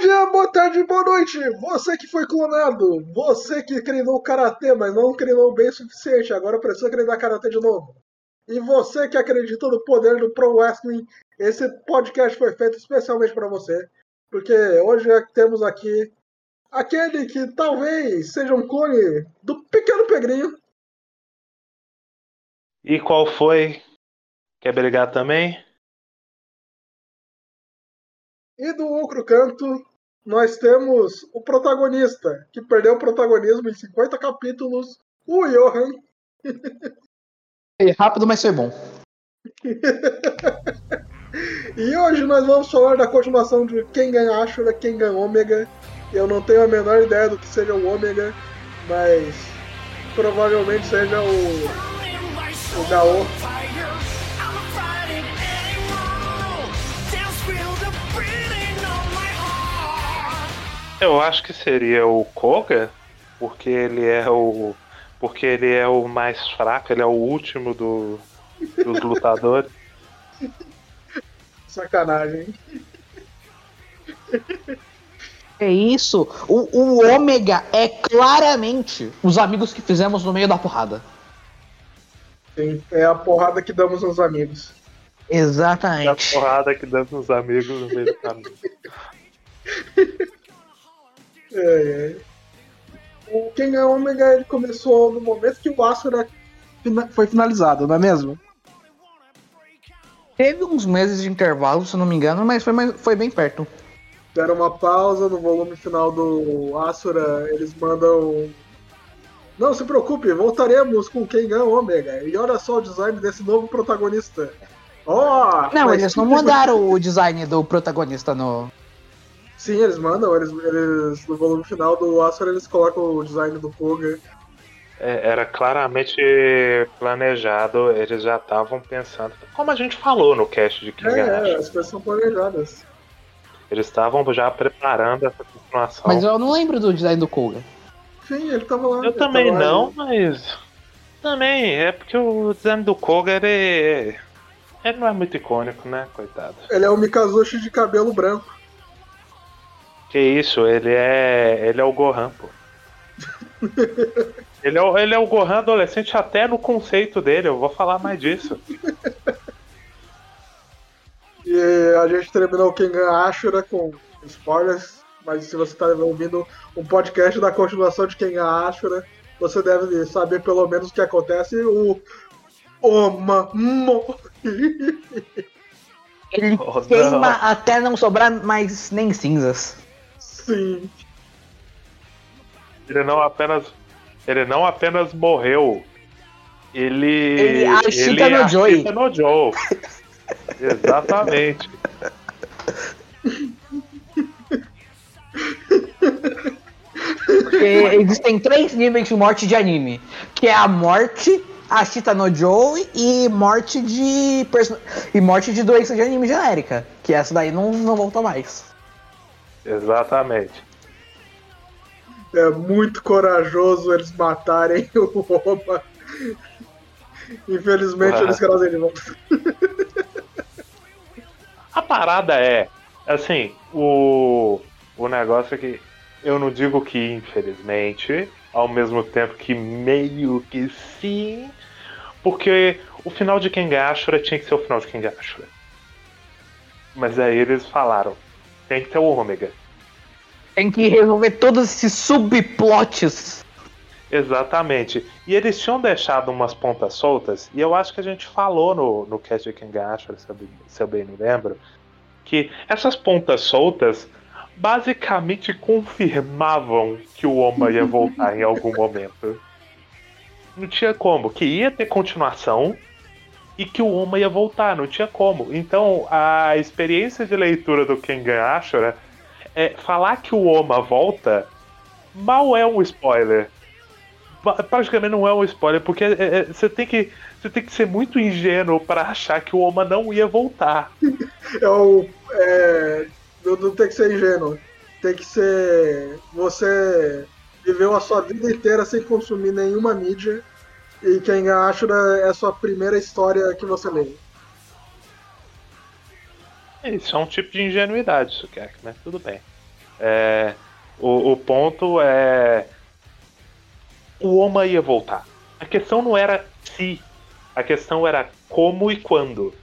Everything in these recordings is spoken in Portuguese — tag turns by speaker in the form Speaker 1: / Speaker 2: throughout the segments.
Speaker 1: dia, boa tarde, boa noite! Você que foi clonado, você que treinou karatê, mas não treinou bem o suficiente, agora precisa treinar karatê de novo. E você que acredita no poder do Pro Wrestling, esse podcast foi feito especialmente para você, porque hoje temos aqui aquele que talvez seja um clone do Pequeno Pegrinho.
Speaker 2: E qual foi? Quer brigar também?
Speaker 1: E do outro canto, nós temos o protagonista, que perdeu o protagonismo em 50 capítulos, o Johan.
Speaker 3: É rápido, mas foi bom.
Speaker 1: e hoje nós vamos falar da continuação de quem ganha Ashura, quem ganha Ômega. Eu não tenho a menor ideia do que seja o Ômega, mas provavelmente seja o, o Gaô.
Speaker 2: Eu acho que seria o Koga, porque ele é o. Porque ele é o mais fraco, ele é o último do, dos lutadores.
Speaker 1: Sacanagem.
Speaker 3: É isso. O, o ômega é claramente os amigos que fizemos no meio da porrada.
Speaker 1: Sim, é a porrada que damos aos amigos.
Speaker 3: Exatamente. É
Speaker 2: a porrada que damos aos amigos no meio do caminho.
Speaker 1: É, é. O Ken Omega ele começou no momento que o Asura foi finalizado, não é mesmo?
Speaker 3: Teve uns meses de intervalo, se não me engano, mas foi, foi bem perto.
Speaker 1: Deram uma pausa no volume final do Asura, eles mandam. Não se preocupe, voltaremos com Kengan Omega. E olha só o design desse novo protagonista. Oh,
Speaker 3: não, eles não mudaram o design do protagonista no,
Speaker 1: Sim, eles mandam, eles, eles no volume final do Asura eles colocam o design do Koga.
Speaker 2: É, era claramente planejado, eles já estavam pensando. Como a gente falou no cast de King
Speaker 1: É, é as coisas são planejadas.
Speaker 2: Eles estavam já preparando essa continuação.
Speaker 3: Mas eu não lembro do design do Koga.
Speaker 1: Sim, ele tava lá.
Speaker 2: Eu também não, mas. Também, é porque o design do Koga ele. Ele não é muito icônico, né, coitado.
Speaker 1: Ele é o Mikazushi de cabelo branco.
Speaker 2: Que isso, ele é. Ele é o Gohan, pô. ele, é o, ele é o Gohan adolescente até no conceito dele, eu vou falar mais disso.
Speaker 1: e a gente terminou o Kengan Ashura com spoilers, mas se você está ouvindo um podcast da continuação de Kengan Ashura, você deve saber pelo menos o que acontece. O Oma
Speaker 3: Ele oh, queima não. até não sobrar mais nem cinzas.
Speaker 1: Sim.
Speaker 2: Ele não apenas. Ele não apenas morreu. Ele.
Speaker 3: Ele achita no Joey.
Speaker 2: no Joe. Exatamente.
Speaker 3: Porque existem três níveis de morte de anime. Que é a morte, a Chita no Joe e morte de. e morte de doença de anime genérica. Que essa daí não, não volta mais.
Speaker 2: Exatamente.
Speaker 1: É muito corajoso eles matarem o Roma. Infelizmente eles trazem de volta.
Speaker 2: A parada é, assim, o, o negócio é que eu não digo que infelizmente, ao mesmo tempo que meio que sim, porque o final de Kengashura tinha que ser o final de Kengashura. Mas aí eles falaram, tem que ter o ômega.
Speaker 3: Tem que resolver todos esses subplots.
Speaker 2: Exatamente. E eles tinham deixado umas pontas soltas, e eu acho que a gente falou no, no cast de Kengasha, se, eu, se eu bem me lembro, que essas pontas soltas basicamente confirmavam que o Oma ia voltar em algum momento. Não tinha como, que ia ter continuação e que o Oma ia voltar, não tinha como. Então a experiência de leitura do Kengan Ashura é falar que o Oma volta mal é um spoiler. Praticamente não é um spoiler, porque é, é, você tem que você tem que ser muito ingênuo para achar que o Oma não ia voltar.
Speaker 1: É o, é, não, não tem que ser ingênuo. Tem que ser. Você viveu a sua vida inteira sem consumir nenhuma mídia e quem Ashura é a sua primeira história que você lê.
Speaker 2: Isso é um tipo de ingenuidade, isso quer, mas tudo bem. É, o, o ponto é. O Oma ia voltar. A questão não era se, a questão era como e quando.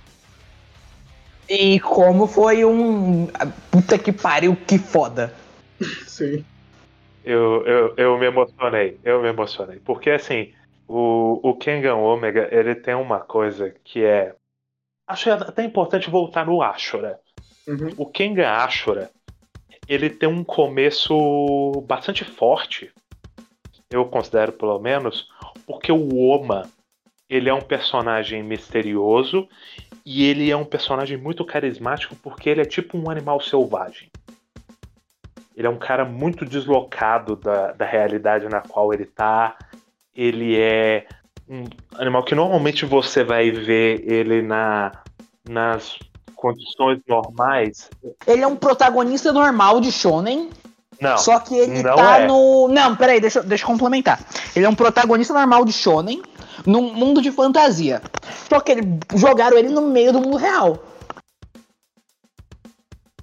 Speaker 3: E como foi um. Puta que pariu, que foda.
Speaker 1: Sim.
Speaker 2: Eu, eu, eu me emocionei, eu me emocionei. Porque assim, o, o Kengan Omega, ele tem uma coisa que é. Acho até importante voltar no Ashura.
Speaker 1: Uhum.
Speaker 2: O Kengan Ashura, ele tem um começo bastante forte. Eu considero, pelo menos, porque o Oma, ele é um personagem misterioso e ele é um personagem muito carismático porque ele é tipo um animal selvagem. Ele é um cara muito deslocado da, da realidade na qual ele tá. Ele é um animal que normalmente você vai ver ele na, nas condições normais.
Speaker 3: Ele é um protagonista normal de Shonen.
Speaker 2: Não.
Speaker 3: Só que ele
Speaker 2: não
Speaker 3: tá
Speaker 2: é.
Speaker 3: no. Não, peraí, deixa, eu- deixa eu complementar. Ele é um protagonista normal de Shonen num mundo de fantasia. Só que ele, jogaram ele no meio do mundo real.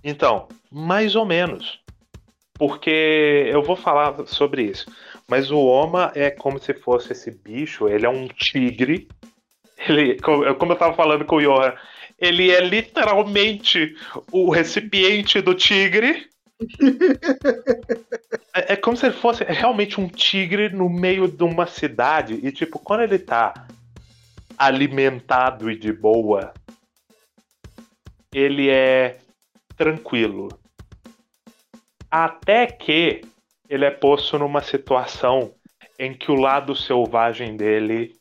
Speaker 2: Então, mais ou menos. Porque eu vou falar sobre isso. Mas o Oma é como se fosse esse bicho, ele é um tigre. Ele, co- como eu tava falando com o Johan, ele é literalmente o recipiente do tigre. É, é como se ele fosse realmente um tigre no meio de uma cidade. E, tipo, quando ele tá alimentado e de boa, ele é tranquilo. Até que ele é posto numa situação em que o lado selvagem dele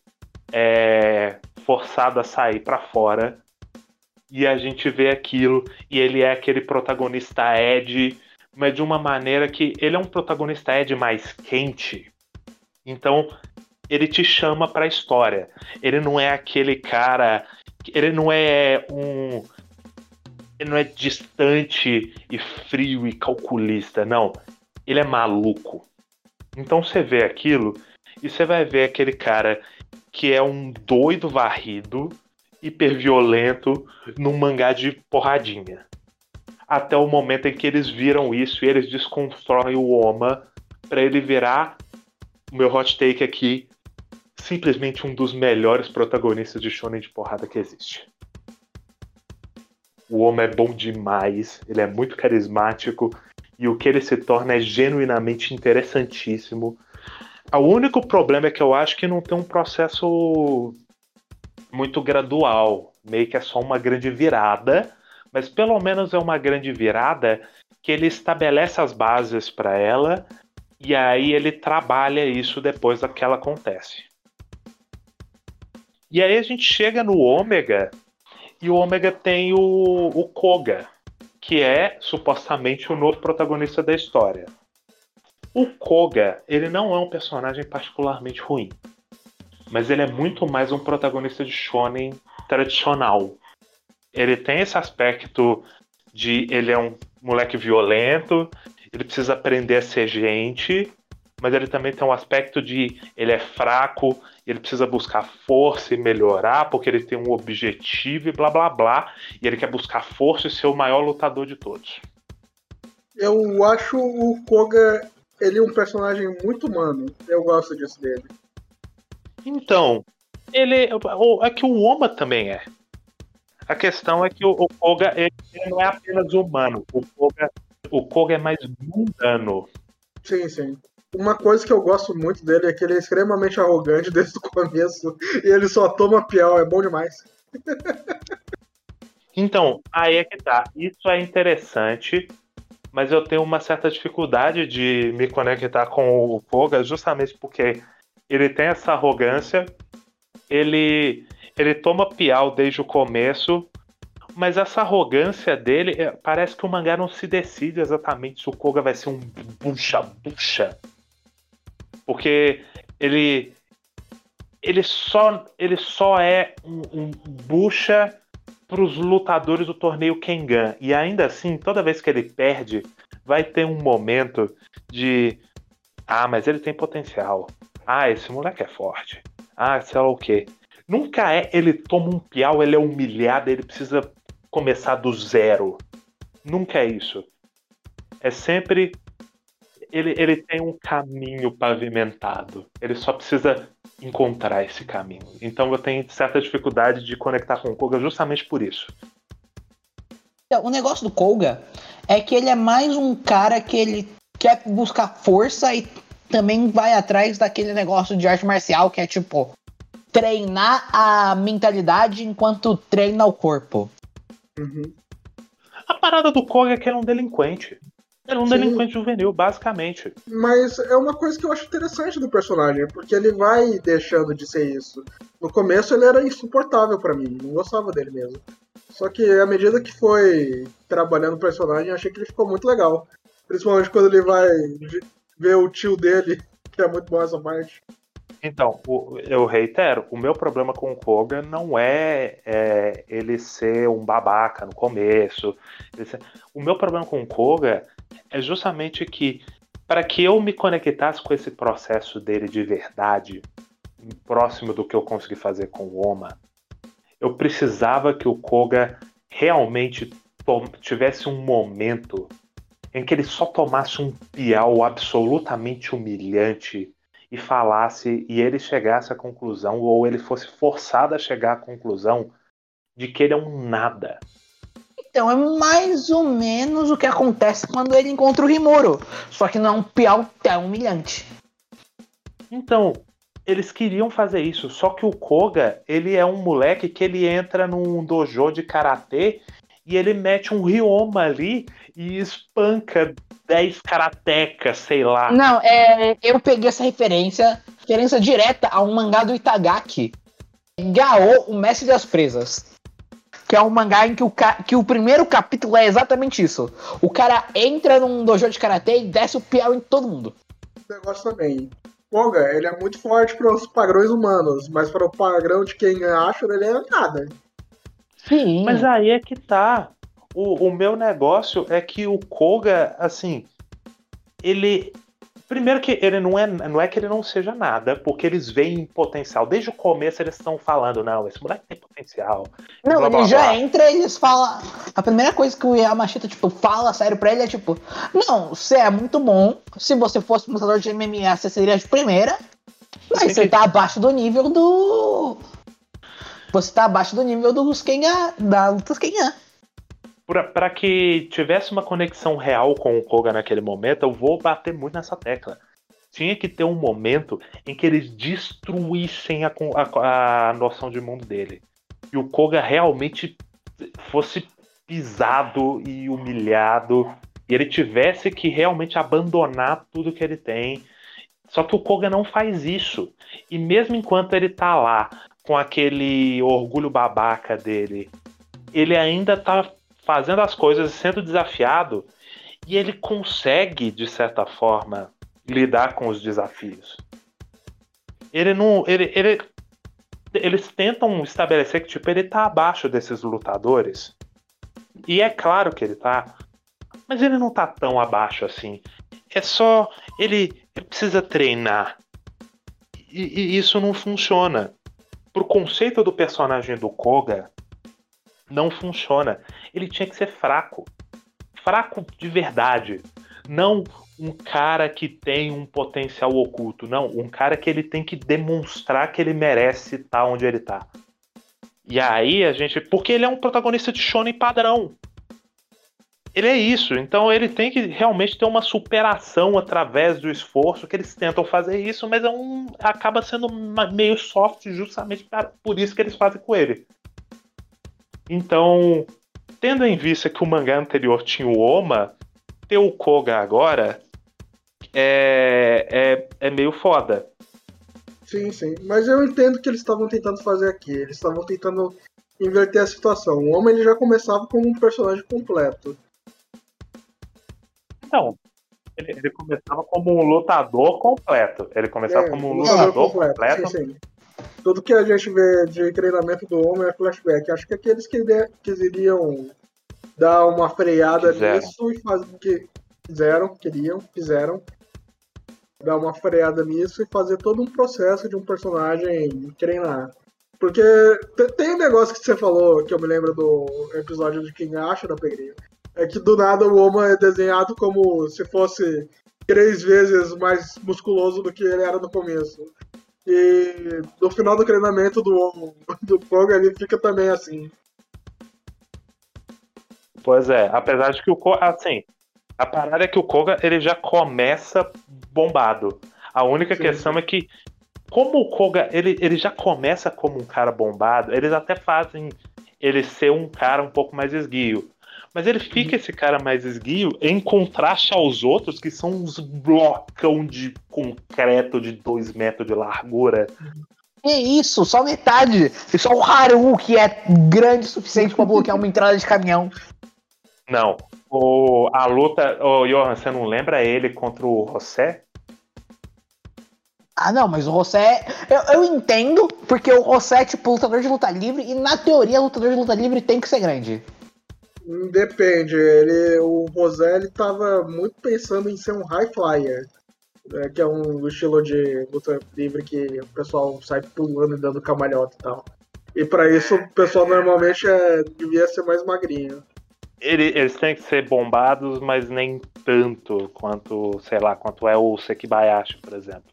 Speaker 2: é forçado a sair pra fora. E a gente vê aquilo, e ele é aquele protagonista Ed, mas de uma maneira que ele é um protagonista Ed mais quente. Então, ele te chama pra história. Ele não é aquele cara. Ele não é um. Ele não é distante e frio e calculista, não. Ele é maluco. Então você vê aquilo e você vai ver aquele cara que é um doido varrido, hiperviolento, num mangá de porradinha. Até o momento em que eles viram isso e eles desconstroem o Oma pra ele virar o meu hot take aqui, simplesmente um dos melhores protagonistas de shonen de porrada que existe. O Oma é bom demais, ele é muito carismático e o que ele se torna é genuinamente interessantíssimo. O único problema é que eu acho que não tem um processo muito gradual, meio que é só uma grande virada, mas pelo menos é uma grande virada que ele estabelece as bases para ela e aí ele trabalha isso depois que ela acontece. E aí a gente chega no Ômega e o Ômega tem o, o Koga, que é supostamente o novo protagonista da história. O Koga, ele não é um personagem particularmente ruim, mas ele é muito mais um protagonista de shonen tradicional. Ele tem esse aspecto de ele é um moleque violento, ele precisa aprender a ser gente, mas ele também tem um aspecto de ele é fraco, ele precisa buscar força e melhorar porque ele tem um objetivo e blá blá blá, e ele quer buscar força e ser o maior lutador de todos.
Speaker 1: Eu acho o Koga ele é um personagem muito humano. Eu gosto disso dele.
Speaker 2: Então, ele o- é que o Oma também é. A questão é que o, o Koga ele, ele não é apenas humano, o Koga, o Koga é mais mundano.
Speaker 1: Sim, sim. Uma coisa que eu gosto muito dele é que ele é extremamente arrogante desde o começo e ele só toma piau, é bom demais.
Speaker 2: Então, aí é que tá. Isso é interessante, mas eu tenho uma certa dificuldade de me conectar com o Koga, justamente porque ele tem essa arrogância, ele, ele toma piau desde o começo, mas essa arrogância dele, é, parece que o mangá não se decide exatamente se o Koga vai ser um bucha-bucha. Porque ele. Ele só, ele só é um, um bucha para os lutadores do torneio Kengan. E ainda assim, toda vez que ele perde, vai ter um momento de. Ah, mas ele tem potencial. Ah, esse moleque é forte. Ah, sei lá o quê. Nunca é ele toma um piau, ele é humilhado, ele precisa começar do zero. Nunca é isso. é sempre. Ele, ele tem um caminho pavimentado. Ele só precisa encontrar esse caminho. Então eu tenho certa dificuldade de conectar com o Koga justamente por isso.
Speaker 3: Então, o negócio do Koga é que ele é mais um cara que ele quer buscar força e também vai atrás daquele negócio de arte marcial que é tipo treinar a mentalidade enquanto treina o corpo.
Speaker 1: Uhum.
Speaker 2: A parada do Koga é que ele é um delinquente. Ele é um
Speaker 1: Sim.
Speaker 2: delinquente juvenil, basicamente.
Speaker 1: Mas é uma coisa que eu acho interessante do personagem, porque ele vai deixando de ser isso. No começo ele era insuportável pra mim, não gostava dele mesmo. Só que à medida que foi trabalhando o personagem, eu achei que ele ficou muito legal. Principalmente quando ele vai ver o tio dele, que é muito bom essa parte.
Speaker 2: Então, o- eu reitero, o meu problema com o Koga não é, é, ele ser um babaca no começo. ser- O meu problema com o Koga é justamente que, para que eu me conectasse com esse processo dele de verdade, próximo do que eu consegui fazer com o Oma, eu precisava que o Koga realmente tivesse um momento em que ele só tomasse um piau absolutamente humilhante e falasse e ele chegasse à conclusão, ou ele fosse forçado a chegar à conclusão de que ele é um nada.
Speaker 3: Então é mais ou menos o que acontece quando ele encontra o Rimuro. Só que não é um piau tão humilhante.
Speaker 2: Então, eles queriam fazer isso, só que o Koga, ele é um moleque que ele entra num dojo de karatê e ele mete um Ryoma ali e espanca 10 karatecas, sei lá.
Speaker 3: Não, é, eu peguei essa referência, referência direta a um mangá do Itagaki. Gao, o Mestre das Presas. Que é um mangá em que o, que o primeiro capítulo é exatamente isso. O cara entra num dojo de karatê e desce o piau em todo mundo.
Speaker 1: Esse negócio também. Koga, ele é muito forte para os padrões humanos, mas para o padrão de quem acha, ele é nada.
Speaker 3: Sim.
Speaker 2: Mas aí é que tá. O, o meu negócio é que o Koga, assim, ele. Primeiro que ele não é, não é que ele não seja nada, porque eles veem potencial. Desde o começo eles estão falando, não, esse moleque tem potencial.
Speaker 3: Não,
Speaker 2: blá,
Speaker 3: ele
Speaker 2: blá,
Speaker 3: já
Speaker 2: blá.
Speaker 3: entra e eles falam. A primeira coisa que o Yamashita, tipo, fala sério pra ele é tipo: Não, você é muito bom. Se você fosse lutador de MMA, você seria de primeira. Mas você
Speaker 2: que-
Speaker 3: tá abaixo do nível do. Você tá abaixo do nível dos Kenga. Da.
Speaker 2: Pra, pra que tivesse uma conexão real com o Koga naquele momento, eu vou bater muito nessa tecla. Tinha que ter um momento em que eles destruíssem a, a- a noção de mundo dele. E o Koga realmente fosse pisado e humilhado. E ele tivesse que realmente abandonar tudo que ele tem. Só que o Koga não faz isso. E mesmo enquanto ele tá lá com aquele orgulho babaca dele, ele ainda tá fazendo as coisas, sendo desafiado, e ele consegue, de certa forma, lidar com os desafios. Ele não. Ele, ele, eles tentam estabelecer que tipo, ele tá abaixo desses lutadores. E é claro que ele tá. Mas ele não tá tão abaixo assim. É só. Ele, ele precisa treinar. E, e isso não funciona. Pro conceito do personagem do Koga, não funciona. Ele tinha que ser fraco. Fraco de verdade. Não um cara que tem um potencial oculto. Não, um cara que ele tem que demonstrar que ele merece estar onde ele tá. E aí a gente. Porque ele é um protagonista de shonen padrão. Ele é isso, então ele tem que realmente ter uma superação através do esforço que eles tentam fazer isso, mas é um, acaba sendo meio soft justamente por isso que eles fazem com ele. Então, tendo em vista que o mangá anterior tinha o Oma, ter o Koga agora é, é, é meio foda.
Speaker 1: Sim, sim. Mas eu entendo que eles estavam tentando fazer aqui. Eles estavam tentando inverter a situação. O homem ele já começava como um personagem completo.
Speaker 2: Então, ele, ele começava como um lutador completo. Ele começava
Speaker 1: É,
Speaker 2: como um
Speaker 1: lutador
Speaker 2: lutador completo.
Speaker 1: Sim, sim. Tudo que a gente vê de treinamento do homem é flashback. Acho que aqueles que quiseriam dar uma freada
Speaker 2: Quiseram.
Speaker 1: nisso e fazer que fizeram, queriam, fizeram dar uma freada nisso e fazer todo um processo de um personagem treinar. Porque te- tem um negócio que você falou, que eu me lembro do episódio de Quem Acha da Pegrinho, é que do nada o Oma é desenhado como se fosse três vezes mais musculoso do que ele era no começo. E no final do treinamento do, do Koga ele fica também assim.
Speaker 2: Pois é, apesar de que o Koga, assim, a parada é que o Koga ele já começa bombado. A única
Speaker 1: Sim.
Speaker 2: questão é que como o Koga ele, ele já começa como um cara bombado, eles até fazem ele ser um cara um pouco mais esguio. Mas ele fica esse cara mais esguio em contraste aos outros, que são uns blocão de concreto de dois metros de largura.
Speaker 3: Que isso, só metade. E só o Haru que é grande o suficiente pra bloquear uma entrada de caminhão.
Speaker 2: Não. O, a luta. Ô, Johan, você não lembra ele contra o José?
Speaker 3: Ah, não, mas o José. Eu, eu entendo, porque o José é tipo lutador de luta livre, e na teoria, lutador de luta livre tem que ser grande.
Speaker 1: Depende, ele, o Rosé ele tava muito pensando em ser um high flyer, né, que é um estilo de luta livre que o pessoal sai pulando e dando camalhota e tal. E pra isso o pessoal normalmente é, devia ser mais magrinho.
Speaker 2: Ele- eles têm que ser bombados, mas nem tanto quanto, sei lá, quanto é o Sekibayashi, por exemplo.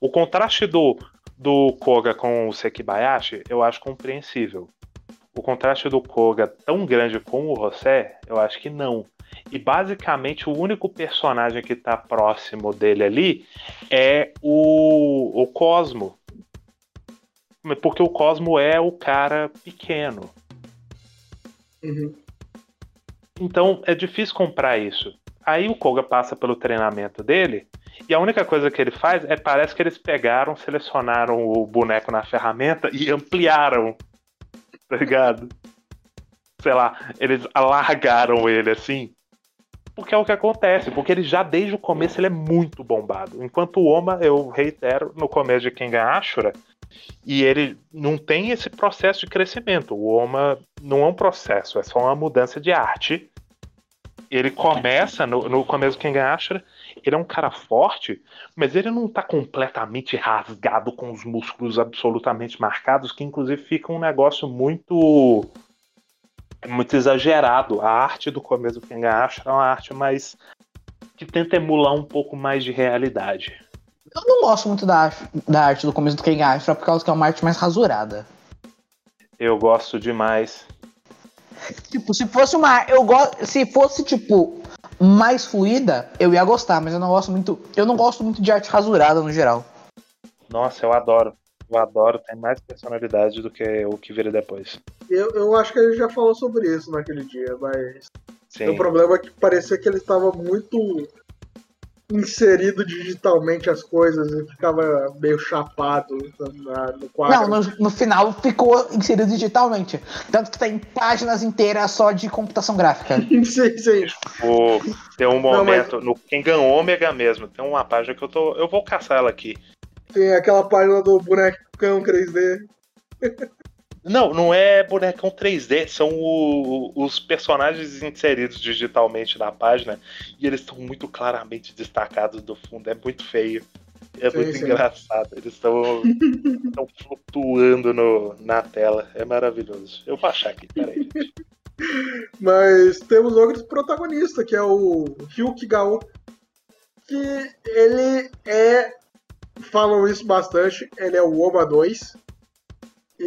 Speaker 2: O contraste do, do Koga com o Sekibayashi, eu acho compreensível. O contraste do Koga tão grande com o José, eu acho que não. E basicamente o único personagem que tá próximo dele ali é o, o Cosmo. Porque o Cosmo é o cara pequeno.
Speaker 1: Uhum.
Speaker 2: Então é difícil comprar isso. Aí o Koga passa pelo treinamento dele e a única coisa que ele faz é parece que eles pegaram, selecionaram o boneco na ferramenta e ampliaram. Tá ligado? Sei lá, eles alargaram ele assim. Porque é o que acontece, porque ele já desde o começo ele é muito bombado. Enquanto o Oma, eu reitero, no começo de Kengan Ashura, e ele não tem esse processo de crescimento. O Oma não é um processo, é só uma mudança de arte. Ele começa no, no começo do Kengan Ashura, ele é um cara forte, mas ele não tá completamente rasgado com os músculos absolutamente marcados, que inclusive fica um negócio muito muito exagerado. A arte do começo do Kengan Ashura é uma arte mais que tenta emular um pouco mais de realidade.
Speaker 3: Eu não gosto muito da, da arte do começo do Kengan Ashura por causa que é uma arte mais rasurada.
Speaker 2: Eu gosto demais.
Speaker 3: Tipo, se fosse uma. Eu gosto. Se fosse, tipo, mais fluida, eu ia gostar, mas eu não gosto muito. Eu não gosto muito de arte rasurada no geral.
Speaker 2: Nossa, eu adoro. Eu adoro, tem mais personalidade do que o que vira depois.
Speaker 1: Eu, eu acho que ele já falou sobre isso naquele dia, mas
Speaker 2: Sim.
Speaker 1: o problema é que parecia que ele estava muito inserido digitalmente as coisas e ficava meio chapado na- no quadro.
Speaker 3: Não, no, no final ficou inserido digitalmente. Tanto que tem páginas inteiras só de computação gráfica.
Speaker 1: sim, sim.
Speaker 2: O- tem um
Speaker 1: Não, mas-
Speaker 2: momento no Kengan Omega mesmo. Tem uma página que eu tô. Eu vou caçar ela aqui.
Speaker 1: Tem aquela página do bonecão 3D.
Speaker 2: Não, não é bonecão 3D, são o- os personagens inseridos digitalmente na página e eles estão muito claramente destacados do fundo. É muito feio. É
Speaker 1: Sim,
Speaker 2: muito
Speaker 1: sim.
Speaker 2: engraçado. Eles estão flutuando no, na tela. É maravilhoso. Eu vou achar aqui, peraí. gente.
Speaker 1: Mas temos outro protagonista, que é o Ryuki Gao. Que ele é. Falam isso bastante, ele é o Oma 2.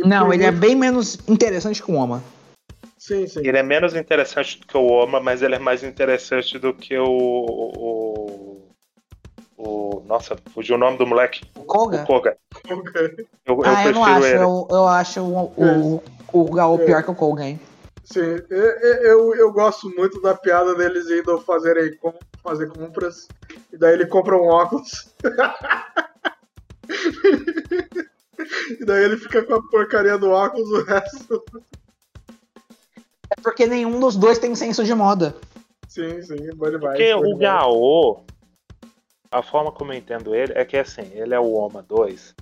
Speaker 3: Não, ele é bem menos interessante que o Oma.
Speaker 1: Sim, sim.
Speaker 2: Ele é menos interessante do que o Oma, mas ele é mais interessante do que o. o, o nossa, fugiu o nome do moleque.
Speaker 3: O Koga?
Speaker 2: O Koga. Eu, eu
Speaker 3: ah, eu não
Speaker 2: prefiro
Speaker 3: acho.
Speaker 2: ele.
Speaker 3: Eu, eu acho o, o, o Gal pior que o Koga, hein?
Speaker 1: Sim, eu, eu, eu gosto muito da piada deles indo fazerem com- fazer compras. E daí ele compra um óculos. e daí ele fica com a porcaria do óculos o resto.
Speaker 3: É porque nenhum dos dois tem senso de moda.
Speaker 1: Sim, sim, bom demais.
Speaker 2: Porque
Speaker 1: bom
Speaker 2: o. Gaô, a forma como eu entendo ele é que assim, ele é o Oma 2,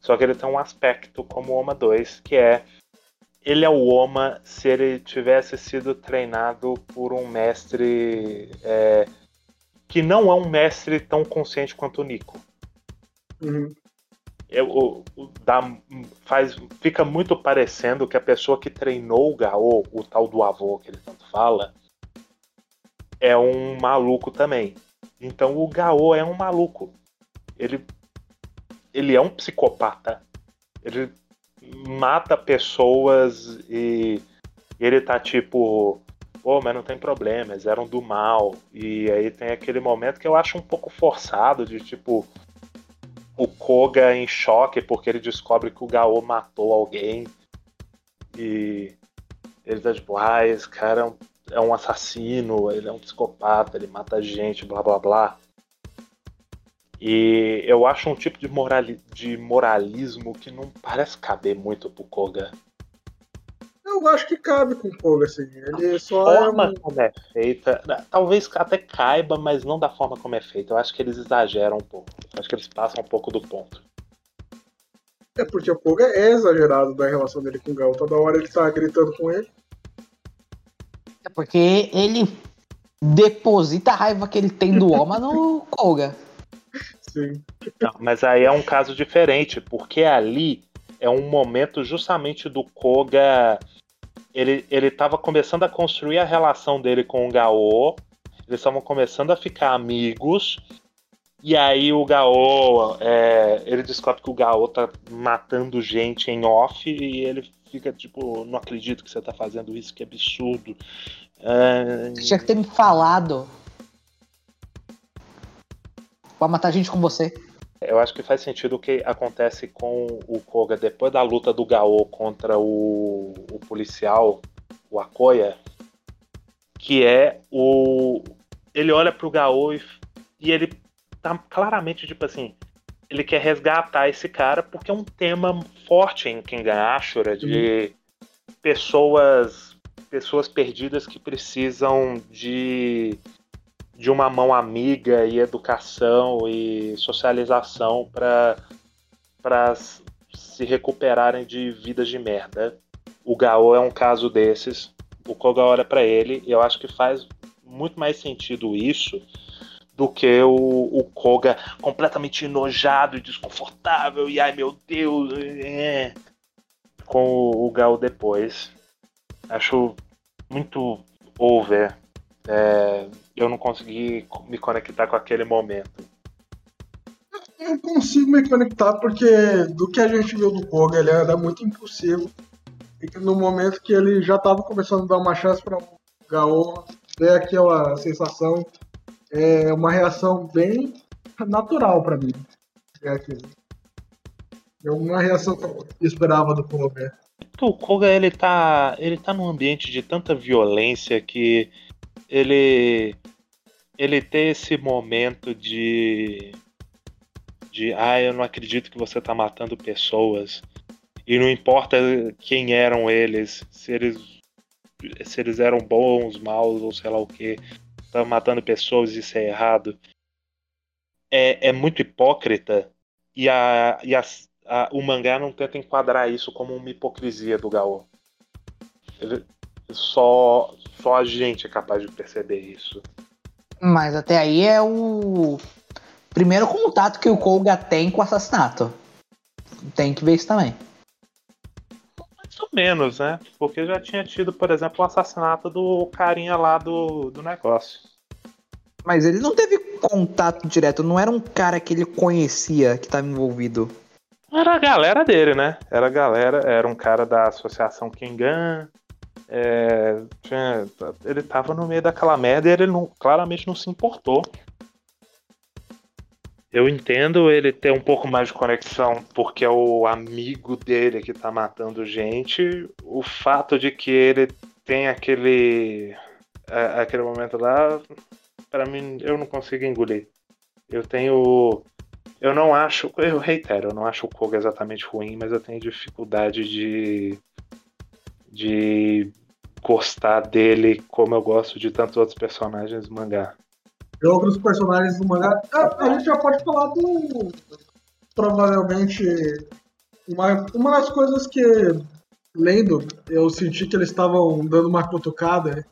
Speaker 2: só que ele tem um aspecto como o Oma 2, que é ele é o Oma se ele tivesse sido treinado por um mestre é, que não é um mestre tão consciente quanto o Nico.
Speaker 1: Uhum.
Speaker 2: Dá- faz, fica muito parecendo que a pessoa que treinou o Gaô, o tal do avô que ele tanto fala, é um maluco também. Então o Gao é um maluco. Ele, ele é um psicopata. Ele mata pessoas e ele tá tipo, pô, mas não tem problema, eles eram do mal. E aí tem aquele momento que eu acho um pouco forçado de tipo o Koga em choque porque ele descobre que o Gao matou alguém. E ele tá tipo, ah, esse cara é um, é um assassino, ele é um psicopata, ele mata gente, blá blá blá. E eu acho um tipo de, morali de moralismo que não parece caber muito pro Koga.
Speaker 1: Eu acho que cabe com o Koga, assim. Ele
Speaker 2: a
Speaker 1: só
Speaker 2: forma
Speaker 1: é um...
Speaker 2: como é feita, talvez até caiba, mas não da forma como é feita. Eu acho que eles exageram um pouco. Eu acho que eles passam um pouco do ponto.
Speaker 1: É porque o Koga é exagerado da relação dele com o Gal. Toda hora ele tá gritando com ele.
Speaker 3: É porque ele deposita a raiva que ele tem do Oma no Koga.
Speaker 1: Sim.
Speaker 2: Não, mas aí é um caso diferente, porque ali é um momento justamente do Koga. Ele, ele tava começando a construir a relação dele com o Gao. Eles estavam começando a ficar amigos. E aí o Gao. É, ele descobre que o Gao tá matando gente em off. E ele fica tipo: Não acredito que você tá fazendo isso, que absurdo. É,
Speaker 3: tinha que ter me falado. Pra matar gente com você.
Speaker 2: Eu acho que faz sentido o que acontece com o Koga depois da luta do Gao contra o, o policial, o Akoya, que é o. Ele olha pro Gao e, e ele tá claramente tipo assim. Ele quer resgatar esse cara porque é um tema forte em Kengan Ashura de pessoas pessoas perdidas que precisam de de uma mão amiga e educação e socialização para se recuperarem de vidas de merda. O Gao é um caso desses. O Koga olha para ele e eu acho que faz muito mais sentido isso do que o, o Koga completamente enojado e desconfortável e ai meu Deus, é, com o, o depois. Acho muito over. É, eu não consegui me conectar com aquele momento.
Speaker 1: Eu consigo me conectar porque do que a gente viu do Koga, ele era muito impulsivo. E que no momento que ele já estava começando a dar uma chance para o Gao, ter aquela sensação, é uma reação bem natural para mim. É aquilo. É uma reação que eu esperava do Koga.
Speaker 2: O Koga ele tá, ele tá num ambiente de tanta violência que ele ele ter esse momento de de ah, eu não acredito que você tá matando pessoas e não importa quem eram eles, se eles se eles eram bons, maus ou sei lá o que, tá matando pessoas isso é errado. É, é muito hipócrita e, a, e a, a, o mangá não tenta enquadrar isso como uma hipocrisia do Gao. Ele, só, só a gente é capaz de perceber isso.
Speaker 3: Mas até aí é o primeiro contato que o Koga tem com o assassinato. Tem que ver isso também.
Speaker 2: Mais ou menos, né? Porque já tinha tido, por exemplo, o assassinato do carinha lá do, do negócio.
Speaker 3: Mas ele não teve contato direto, não era um cara que ele conhecia que estava envolvido.
Speaker 2: Era a galera dele, né? Era a galera, era um cara da associação Kengan. É, tinha, ele tava no meio daquela merda e ele não, claramente não se importou. Eu entendo ele ter um pouco mais de conexão porque é o amigo dele que tá matando gente. O fato de que ele tem aquele aquele momento lá, pra mim eu não consigo engolir. Eu tenho eu não acho, eu reitero, eu não acho o Koga exatamente ruim, mas eu tenho dificuldade de de gostar dele como eu gosto de tantos outros personagens do mangá.
Speaker 1: E outros personagens do mangá. A, a gente já pode falar do. Provavelmente. Uma, uma das coisas que, lendo, eu senti que eles estavam dando uma cutucada.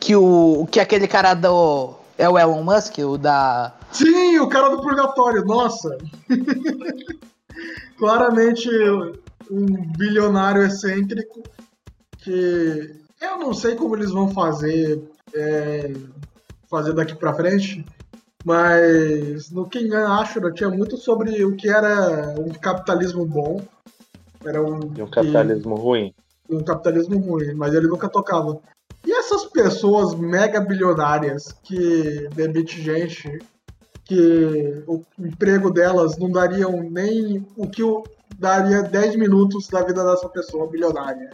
Speaker 3: Que o que aquele cara do é o Elon Musk, o da
Speaker 1: Sim, o cara do purgatório, nossa! Claramente um bilionário excêntrico que eu não sei como eles vão fazer é, fazer daqui pra frente. Mas no Kengan Ashura tinha muito sobre o que era um capitalismo bom. Era um,
Speaker 2: E um capitalismo ruim.
Speaker 1: um capitalismo ruim, mas ele nunca tocava. E essas pessoas mega bilionárias que demitem gente, que o emprego delas não dariam nem o que daria 10 minutos da vida dessa pessoa bilionária.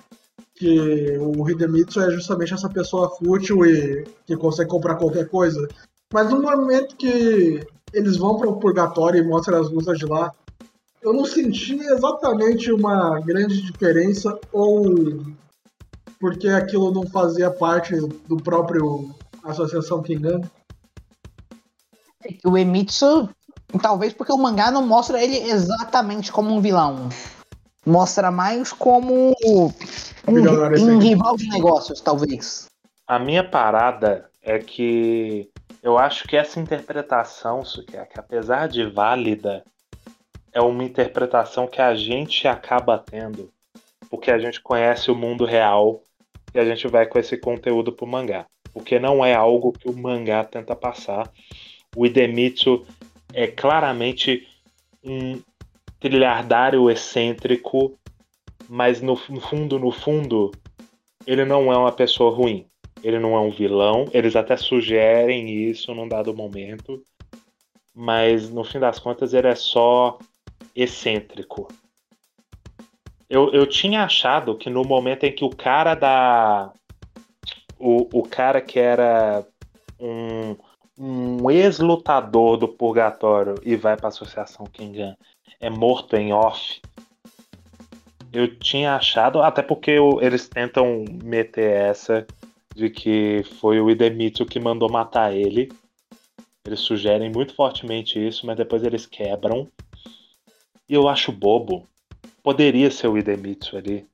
Speaker 1: Que o Hidemitsu é justamente essa pessoa fútil e que consegue comprar qualquer coisa. Mas no momento que eles vão para o purgatório e mostram as luzes de lá, eu não senti exatamente uma grande diferença ou porque aquilo não fazia parte do próprio Associação Kingan.
Speaker 3: O Emitsu, talvez porque o mangá não mostra ele exatamente como um vilão. Mostra mais como um, um rival de negócios, talvez.
Speaker 2: A minha parada é que eu acho que essa interpretação, que apesar de válida, é uma interpretação que a gente acaba tendo, porque a gente conhece o mundo real e a gente vai com esse conteúdo pro mangá. Porque não é algo que o mangá tenta passar. O Idemitsu é claramente um trilhardário excêntrico, mas no fundo, no fundo, ele não é uma pessoa ruim. Ele não é um vilão. Eles até sugerem isso num dado momento. Mas no fim das contas ele é só excêntrico. Eu, eu tinha achado que no momento em que o cara da. O, o cara que era um, um ex-lutador do purgatório e vai pra Associação Kingan é morto em off. Eu tinha achado, até porque eles tentam meter essa de que foi o Idemitsu que mandou matar ele. Eles sugerem muito fortemente isso, mas depois eles quebram. E eu acho bobo. Poderia ser o Idemitsu ali.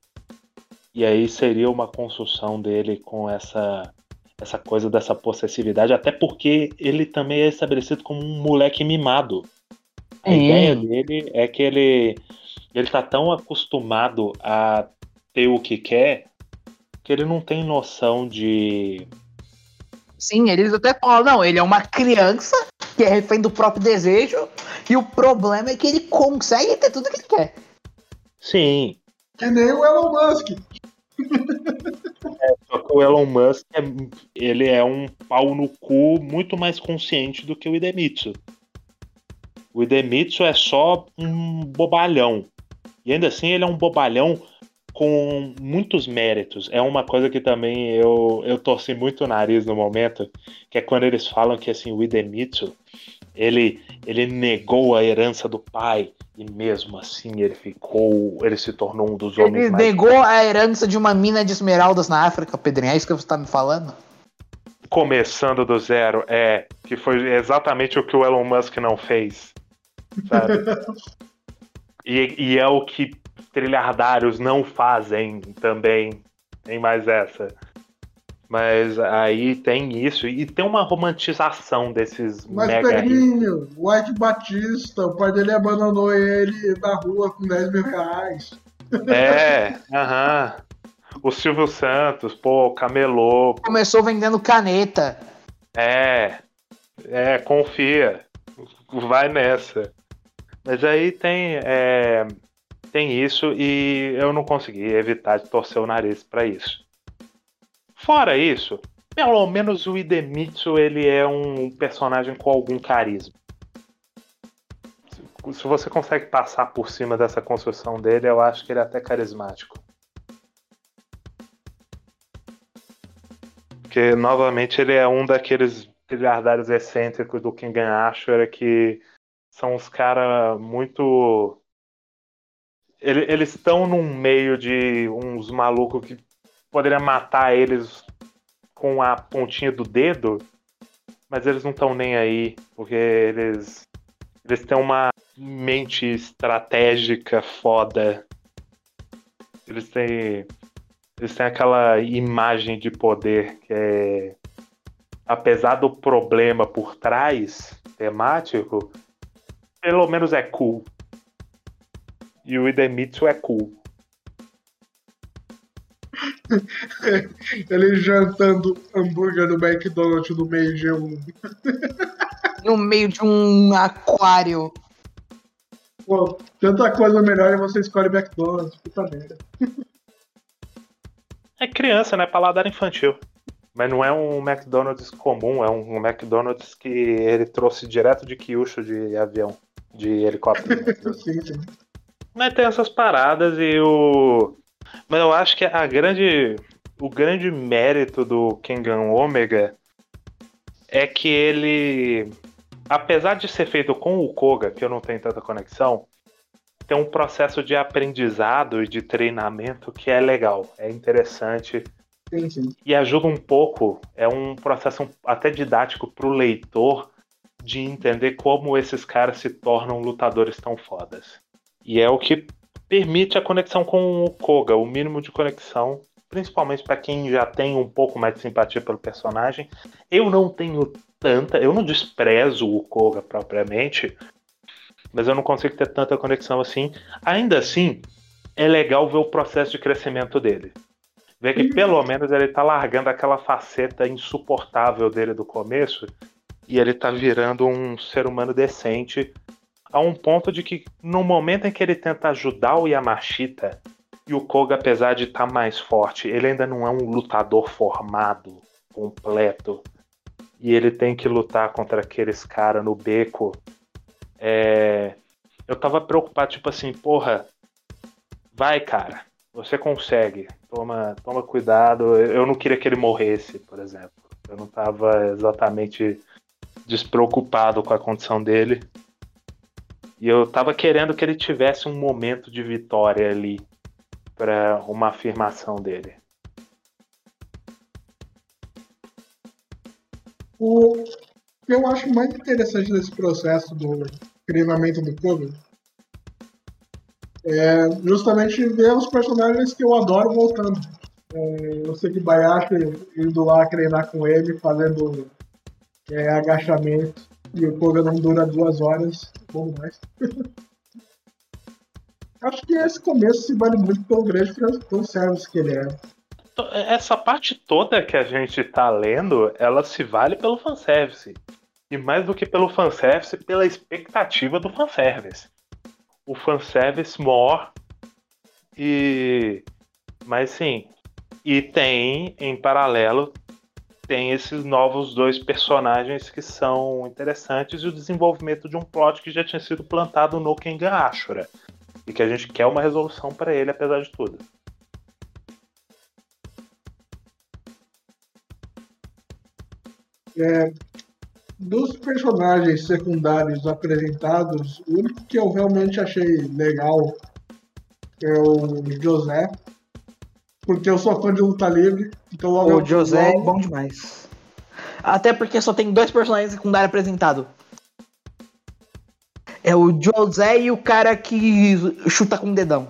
Speaker 2: E aí seria uma construção dele com essa essa coisa dessa possessividade, até porque ele também é estabelecido como um moleque mimado. A
Speaker 3: Sim.
Speaker 2: ideia dele é que ele ele tá tão acostumado a ter o que quer que ele não tem noção de
Speaker 3: Sim, eles até falam, não, ele é uma criança que é refém do próprio desejo, e o problema é que ele consegue ter tudo que ele quer.
Speaker 2: sim,
Speaker 1: Que nem o Elon Musk.
Speaker 2: Só que o Elon Musk é, ele é um pau no cu muito mais consciente do que o Idemitsu. O Idemitsu é só um bobalhão. E ainda assim ele é um bobalhão com muitos méritos. É uma coisa que também eu, eu torci muito o nariz no momento, que é quando eles falam que assim, o Idemitsu ele, ele negou a herança do pai e mesmo assim ele ficou, ele se tornou um dos homens
Speaker 3: Ele
Speaker 2: mais
Speaker 3: negou a herança de uma mina de esmeraldas na África, Pedrinho. É isso que você tá me falando?
Speaker 2: começando do zero é que foi exatamente o que o Elon Musk não fez. Sabe? e, e é o que trilhardários não fazem também. Tem mais essa. Mas aí tem isso. E tem uma romantização desses
Speaker 1: Mas
Speaker 2: mega.
Speaker 1: Pedrinho, o Ike Batista, o pai dele abandonou ele na rua com 10 mil reais.
Speaker 2: É, aham. O Silvio Santos, pô, camelô.
Speaker 3: Começou vendendo caneta.
Speaker 2: É, é, confia. Vai nessa. Mas aí tem, é, tem isso e eu não consegui evitar de torcer o nariz pra isso. Fora isso, pelo menos o Idemitsu ele é um personagem com algum carisma. Se- você consegue passar por cima dessa construção dele, eu acho que ele é até carismático. Porque, novamente, ele é um daqueles trilhardários excêntricos do Kengan Ashura que são os caras muito. Ele- Eles estão num meio de uns malucos que poderia matar eles com a pontinha do dedo, mas eles não estão nem aí, porque eles. Eles têm uma mente estratégica foda. Eles têm. Eles têm aquela imagem de poder que é. Apesar do problema por trás, temático, pelo menos é cool. E o Idemitsu é cool.
Speaker 1: Ele jantando hambúrguer no McDonald's no meio de um.
Speaker 3: No meio de um aquário.
Speaker 1: Pô, tanta coisa melhor e você escolhe McDonald's, puta merda.
Speaker 2: É criança, né? Paladar infantil. Mas não é um McDonald's comum, é um McDonald's que ele trouxe direto de Kyushu de avião, de helicóptero. né?
Speaker 1: sim, sim.
Speaker 2: Mas tem essas paradas e o. Mas eu acho que a grande. O grande mérito do Kengan Omega é que ele. Apesar de ser feito com o Koga, que eu não tenho tanta conexão, tem um processo de aprendizado e de treinamento que é legal, é interessante
Speaker 1: sim, sim.
Speaker 2: e ajuda um pouco. É um processo até didático pro leitor de entender como esses caras se tornam lutadores tão fodas. E é o que permite a conexão com o Koga, o mínimo de conexão, principalmente para quem já tem um pouco mais de simpatia pelo personagem. Eu não tenho tanta, eu não desprezo o Koga propriamente, mas eu não consigo ter tanta conexão assim. Ainda assim, é legal ver o processo de crescimento dele. Ver que pelo menos ele tá largando aquela faceta insuportável dele do começo e ele tá virando um ser humano decente a um ponto de que no momento em que ele tenta ajudar o Yamashita e o Koga, apesar de estar mais forte, ele ainda não é um lutador formado, completo. E ele tem que lutar contra aqueles caras no beco. É... Eu tava preocupado, tipo assim, porra, vai, cara, você consegue. Toma, toma cuidado. Eu não queria que ele morresse, por exemplo. Eu não tava exatamente despreocupado com a condição dele. E eu tava querendo que ele tivesse um momento de vitória ali para uma afirmação dele.
Speaker 1: O que eu acho mais interessante desse processo do treinamento do Koga é justamente ver os personagens que eu adoro voltando. É, eu sei que Bayashi indo lá treinar com ele, fazendo é, agachamento, e o Koga não dura duas horas, bom mais. Acho que esse começo se vale muito pelo grande fanservice que ele é.
Speaker 2: Essa parte toda que a gente tá lendo, ela se vale pelo fanservice. E mais do que pelo fanservice, pela expectativa do fanservice. O fanservice more. E. Mas sim. E tem, em paralelo, tem esses novos dois personagens que são interessantes e o desenvolvimento de um plot que já tinha sido plantado no Kengan Ashura. E que a gente quer uma resolução para ele, apesar de tudo.
Speaker 1: É, dos personagens secundários apresentados, o único que eu realmente achei legal é o José. Porque eu sou fã de luta livre. Então logo
Speaker 3: O José é bom demais. Até porque só tem dois personagens secundários apresentados. É o José e o cara que chuta com o dedão.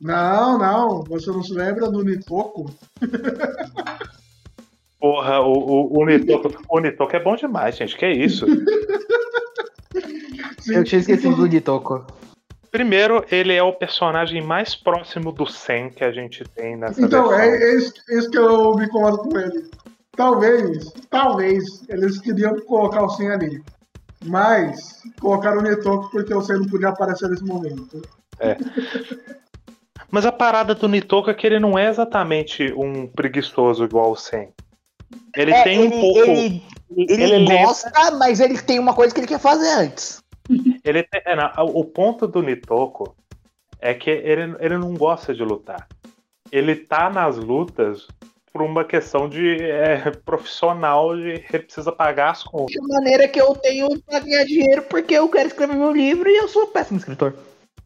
Speaker 1: Não, não. Você não se lembra do Nitoco?
Speaker 2: Porra, o, o, o, Nitoco, o Nitoco é bom demais, gente. Que isso?
Speaker 1: Sim,
Speaker 3: Eu tinha esquecido do Ditoko.
Speaker 2: Primeiro, ele é o personagem mais próximo do Sen que a gente tem nessa
Speaker 1: Então,
Speaker 2: versão.
Speaker 1: é, é isso, é que eu me incomodo com ele. Talvez, talvez, eles queriam colocar o Sen ali. Mas colocaram o Nitoco porque o Sen não podia aparecer nesse momento.
Speaker 2: Mas a parada do Nitoco é que ele não é exatamente um preguiçoso igual o Sen. Ele
Speaker 3: É,
Speaker 2: tem um
Speaker 3: ele,
Speaker 2: pouco.
Speaker 3: ele, ele
Speaker 2: lembra-
Speaker 3: gosta, mas ele tem uma coisa que ele quer fazer antes.
Speaker 2: Ele tem- é, não, o ponto do Nitoko é que ele, ele não gosta de lutar. Ele tá nas lutas por uma questão de é, profissional, de ele precisa pagar as contas.
Speaker 3: De maneira que eu tenho pra ganhar dinheiro porque eu quero escrever meu livro e eu sou um péssimo escritor.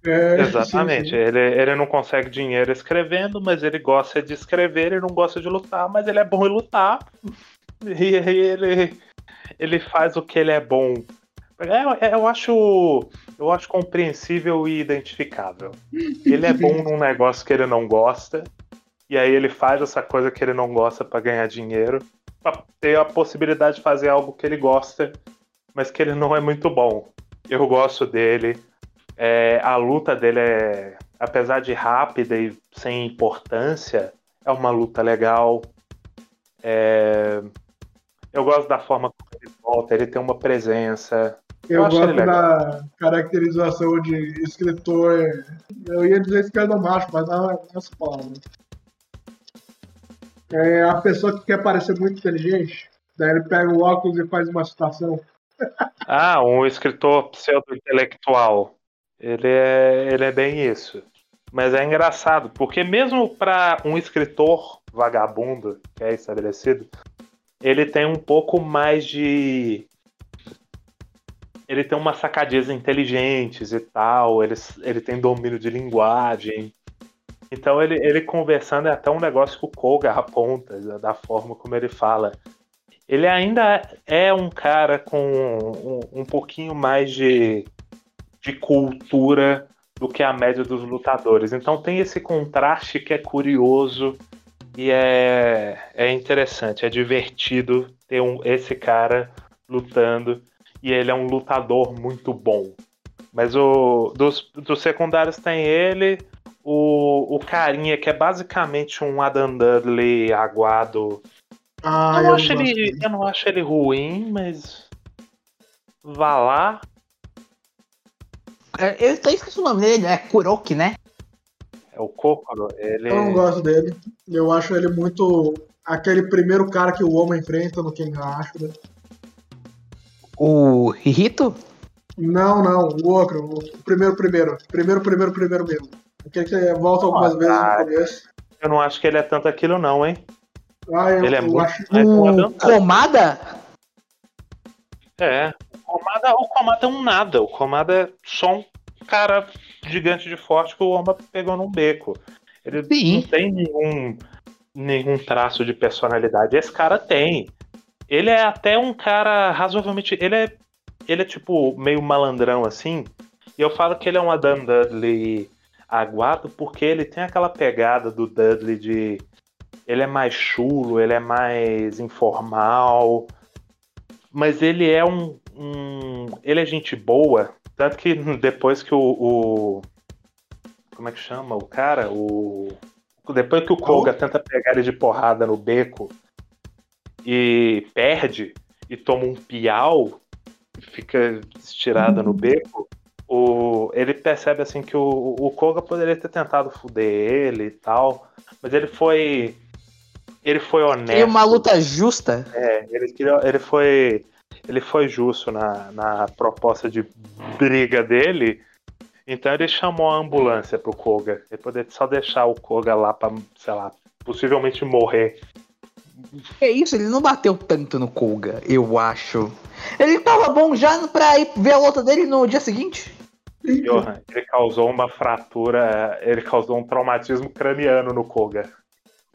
Speaker 1: É,
Speaker 2: Exatamente.
Speaker 1: sim, sim.
Speaker 2: Ele, ele não consegue dinheiro escrevendo, mas ele gosta de escrever, ele não gosta de lutar, mas ele é bom em lutar. E aí ele, ele faz o que ele é bom. É, eu acho. Eu acho compreensível e identificável. Ele é bom num negócio que ele não gosta. E aí ele faz essa coisa que ele não gosta pra ganhar dinheiro. Pra ter a possibilidade de fazer algo que ele gosta, mas que ele não é muito bom. Eu gosto dele. É, a luta dele é, apesar de rápida e sem importância, é uma luta legal. É, eu gosto da forma como ele volta, ele tem uma presença.
Speaker 1: Eu, eu gosto da caracterização de escritor. Eu ia dizer esquerdo macho, mas não é essa palavra. É a pessoa que quer parecer muito inteligente, daí ele pega o óculos e faz uma citação.
Speaker 2: Ah, um escritor pseudo-intelectual. Ele é, ele é bem isso. Mas é engraçado, porque mesmo para um escritor vagabundo, que é estabelecido, ele tem um pouco mais de. Ele tem umas sacadinhas inteligentes e tal, ele, ele tem domínio de linguagem. Então ele, ele conversando é até um negócio que o Koga aponta, da forma como ele fala. Ele ainda é um cara com um, um pouquinho mais de, de cultura do que a média dos lutadores. Então tem esse contraste que é curioso e é, é interessante, é divertido ter um, esse cara lutando e ele é um lutador muito bom. Mas o dos, dos secundários tem ele, o, o carinha que é basicamente um Adam Dudley aguado. Ah, eu, não eu, acho ele, eu não acho ele ruim, mas vá lá.
Speaker 3: É, eu até esqueci o nome dele, é Kuroki, né?
Speaker 2: É o Kokoro. Ele...
Speaker 1: Eu não gosto dele. Eu acho ele muito. aquele primeiro cara que o homem enfrenta no Ken Ashura.
Speaker 3: O Rito?
Speaker 1: Não, não, o outro. O primeiro, primeiro. Primeiro, primeiro, primeiro mesmo. Aquele que volta algumas vezes no começo.
Speaker 2: Eu não acho que ele é tanto aquilo, não, hein?
Speaker 1: Ah, eu, ele é eu muito. Acho...
Speaker 3: O Comada?
Speaker 2: É. O Comada, o Comada é um nada. O Comada é só um cara gigante de forte que o Oma pegou num beco. Ele Sim. não tem nenhum, nenhum traço de personalidade. Esse cara tem. Ele é até um cara razoavelmente. Ele é, ele é tipo meio malandrão assim. E eu falo que ele é um Adam Dudley aguado porque ele tem aquela pegada do Dudley de. Ele é mais chulo, ele é mais informal. Mas ele é um, um. Ele é gente boa tanto que depois que o, o, Como é que chama? O cara, o. Depois que o Koga tenta pegar ele de porrada no beco e perde e toma um piau e fica estirada no beco, o, ele percebe assim que o, o Koga poderia ter tentado fuder ele e tal, mas ele foi. Ele foi honesto. Tem
Speaker 3: uma luta justa.
Speaker 2: É, ele, ele foi ele foi justo na, na proposta de briga dele. Então ele chamou a ambulância pro Koga. Ele poderia só deixar o Koga lá pra, sei lá, possivelmente morrer.
Speaker 3: É isso, ele não bateu tanto no Koga, eu acho. Ele tava bom já pra ir ver a luta dele no dia seguinte.
Speaker 2: Johan, ele causou uma fratura, ele causou um traumatismo craniano no Koga.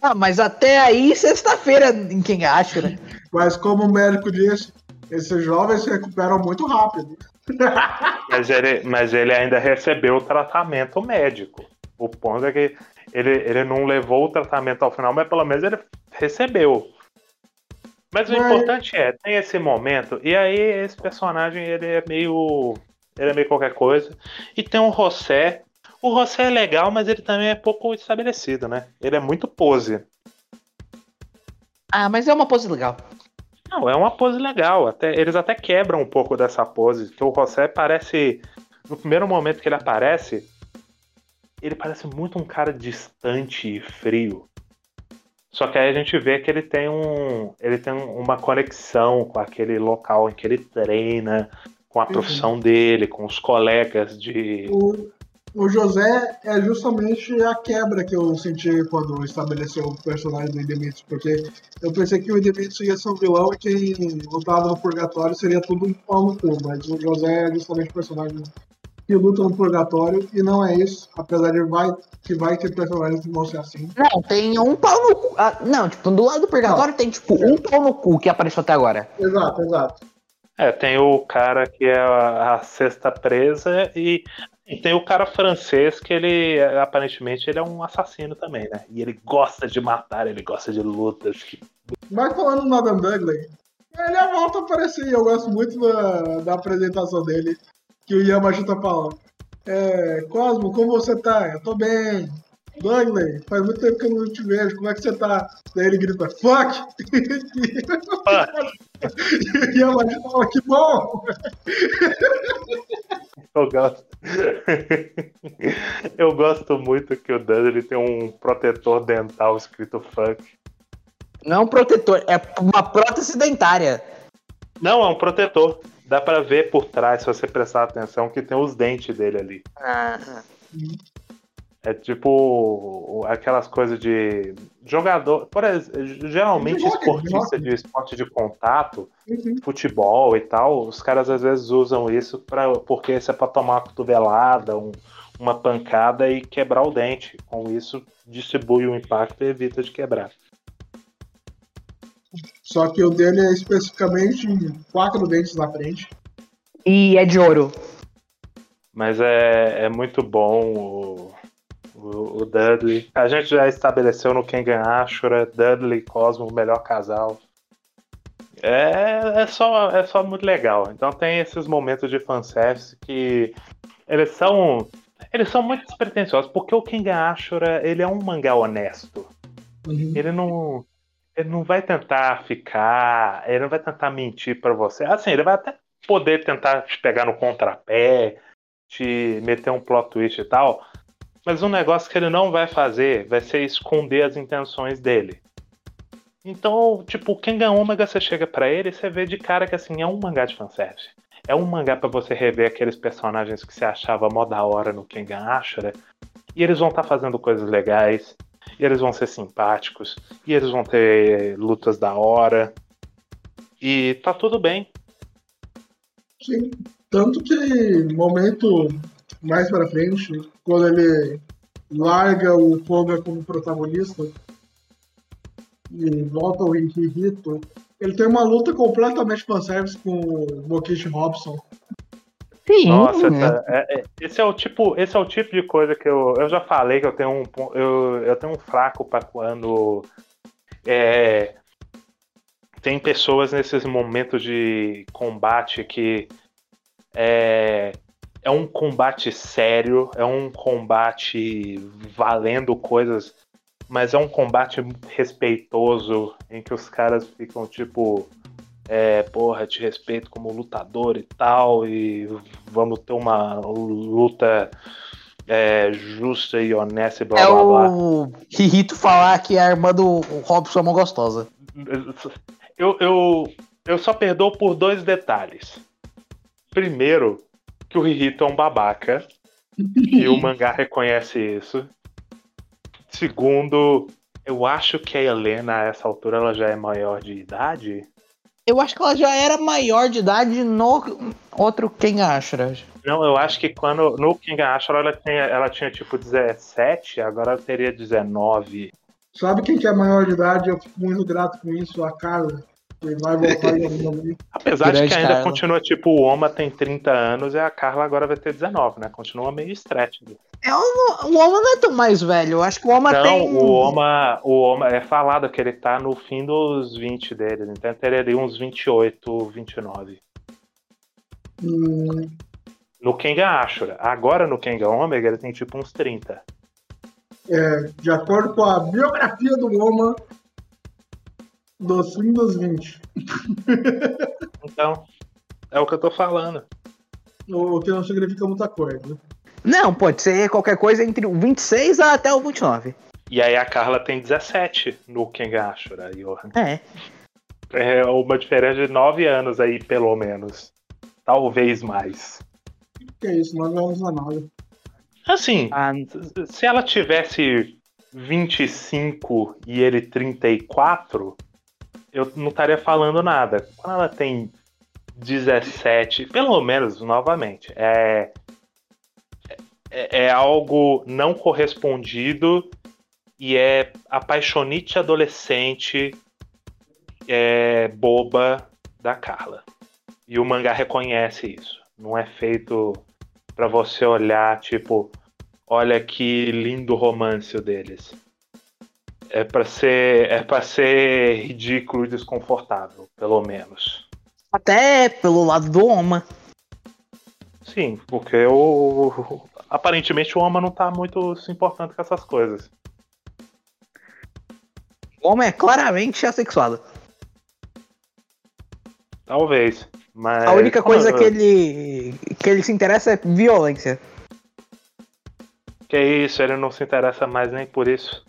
Speaker 3: Ah, mas até aí, sexta-feira, em quem acha, né?
Speaker 1: Mas como o médico disse, esses jovens se recuperam muito rápido.
Speaker 2: mas, ele, mas ele ainda recebeu o tratamento médico. O ponto é que ele, ele não levou o tratamento ao final, mas pelo menos ele recebeu. Mas o mas... importante é, tem esse momento, e aí esse personagem ele é meio. Ele é meio qualquer coisa. E tem o José. O José é legal, mas ele também é pouco estabelecido, né? Ele é muito pose.
Speaker 3: Ah, mas é uma pose legal.
Speaker 2: Não, é uma pose legal. Até, eles até quebram um pouco dessa pose. Que o José parece. No primeiro momento que ele aparece, ele parece muito um cara distante e frio. Só que aí a gente vê que ele tem um. Ele tem uma conexão com aquele local em que ele treina, com a uhum. profissão uhum. dele, com os colegas de.
Speaker 1: O, o José é justamente a quebra que eu senti quando estabeleceu o personagem do Idemitsu, porque eu pensei que o Idemitsu ia ser um vilão e quem lutava no purgatório seria tudo um pau no cu, mas o José é justamente o personagem que luta no purgatório e não é isso, apesar de vai, que vai ter personagens que vão ser assim.
Speaker 3: Não, tem um pau no cu. Ah, não, tipo, do lado do purgatório não. tem tipo um pau no cu que apareceu até agora.
Speaker 1: Exato, exato.
Speaker 2: É, tem o cara que é a, a sexta presa e e tem o cara francês que ele, aparentemente, ele é um assassino também, né? E ele gosta de matar, ele gosta de lutas. Que...
Speaker 1: Mas falando no Adam Dudley, ele a volta a aparecer. Eu gosto muito da, da apresentação dele, que o Yamashita fala. É, Cosmo, como você tá? Eu tô bem. Dudley, faz muito tempo que eu não te vejo, como é que você tá? Daí ele grita, fuck! e a Maggie fala, que bom!
Speaker 2: Eu gosto. Eu gosto muito que o Dudley tem um protetor dental escrito fuck.
Speaker 3: Não é um protetor, é uma prótese dentária.
Speaker 2: Não, é um protetor. Dá pra ver por trás, se você prestar atenção, que tem os dentes dele ali.
Speaker 3: Ah.
Speaker 2: É tipo aquelas coisas de jogador. Por exemplo, geralmente
Speaker 1: Joga,
Speaker 2: esportista
Speaker 1: joga.
Speaker 2: de esporte de contato,
Speaker 1: Uhum.
Speaker 2: futebol e tal, os caras às vezes usam isso pra, porque isso é pra tomar uma cotovelada, um- uma pancada e quebrar o dente. Com isso, distribui o impacto e evita de quebrar.
Speaker 1: Só que o dele é especificamente quatro dentes na frente.
Speaker 3: E é de ouro.
Speaker 2: Mas é, é muito bom o, o, o Dudley. A gente já estabeleceu no Kengan Ashura, Dudley e Cosmo, o melhor casal. É, é, só, é só muito legal. Então tem esses momentos de fanservice que eles são. Eles são muito despretensiosos, porque o Kengan Ashura ele é um mangá honesto.
Speaker 1: Uhum.
Speaker 2: Ele não. Ele não vai tentar ficar. Ele não vai tentar mentir pra você. Assim, ele vai até poder tentar te pegar no contrapé, te meter um plot twist e tal. Mas um negócio que ele não vai fazer vai ser esconder as intenções dele. Então, tipo, o Kengan Omega, você chega pra ele e você vê de cara que assim, é um mangá de fanservice. É um mangá pra você rever aqueles personagens que você achava mó da hora no Kengan Ashura. E eles vão estar fazendo coisas legais. E eles vão ser simpáticos. E eles vão ter lutas da hora. E tá tudo bem.
Speaker 1: Sim. Tanto que momento mais pra frente, quando ele larga o Koga como protagonista e volta o Hito, ele tem uma luta completamente fanservice com o Mokishi Robson.
Speaker 3: Sim.
Speaker 2: Nossa,
Speaker 3: né?
Speaker 2: é- é- esse é o tipo, esse é o tipo de coisa que eu, eu já falei que eu tenho um, eu, eu tenho um fraco para quando é, tem pessoas nesses momentos de combate que é, é um combate sério, é um combate valendo coisas, mas é um combate respeitoso em que os caras ficam tipo é, porra, te respeito como lutador e tal, e vamos ter uma luta é, justa e honesta e blá
Speaker 3: É
Speaker 2: blá blá.
Speaker 3: o Rihito falar que a irmã do Robson é uma gostosa.
Speaker 2: Eu, eu, eu só perdoo por dois detalhes. Primeiro, que o Rihito é um babaca, e o mangá reconhece isso. Segundo, eu acho que a Helena, a essa altura, ela já é maior de idade.
Speaker 3: Eu acho que ela já era maior de idade no outro Ken Ashura.
Speaker 2: Não, eu acho que quando no King Ashura ela tinha, ela tinha tipo 17, agora ela teria 19.
Speaker 1: Sabe quem que é maior de idade? Eu fico muito grato com isso, a Carla. Que vai voltar em algum momento.
Speaker 2: Apesar de
Speaker 3: Grande
Speaker 2: que ainda
Speaker 3: Carla.
Speaker 2: continua tipo o Oma tem 30 anos e a Carla agora vai ter 19, né? Continua meio stretch.
Speaker 3: É, o, o Oma não é tão mais velho. Eu acho que o Oma
Speaker 2: Não,
Speaker 3: tem.
Speaker 2: o Oma, o Oma é falado que ele tá no fim dos 20 dele, então ele teria ali uns 28, 29.
Speaker 1: Hum,
Speaker 2: No Kenga Ashura. Agora no Kenga Omega ele tem tipo uns 30.
Speaker 1: é, de acordo com a biografia do Loma, dos fim dos 20.
Speaker 2: Então, é o que eu tô falando.
Speaker 1: O que não significa muita coisa.
Speaker 3: Não, pode ser qualquer coisa entre o 26 até o 29.
Speaker 2: E aí a Carla tem 17 no Kenga Ashura, Johan.
Speaker 3: É.
Speaker 2: É uma diferença de 9 anos aí, pelo menos. Talvez mais.
Speaker 1: Que é isso, nós vamos a nada.
Speaker 2: Assim,
Speaker 3: Ah,
Speaker 2: se ela tivesse 25 e ele 34, eu não estaria falando nada. Quando ela tem 17, pelo menos, novamente, é, é, é algo não correspondido e é apaixonite adolescente é, boba da Carla. E o mangá reconhece isso. Não é feito pra você olhar, tipo, olha que lindo romance deles. É pra ser, é para ser ridículo e desconfortável, pelo menos.
Speaker 3: até pelo lado do Oma.
Speaker 2: Sim, porque o. Aparentemente o Oma não tá muito se importando com essas coisas.
Speaker 3: O homem é claramente assexuado.
Speaker 2: Talvez. Mas.
Speaker 3: A única coisa que ele que ele se interessa é violência.
Speaker 2: Que isso, ele não se interessa mais nem por isso.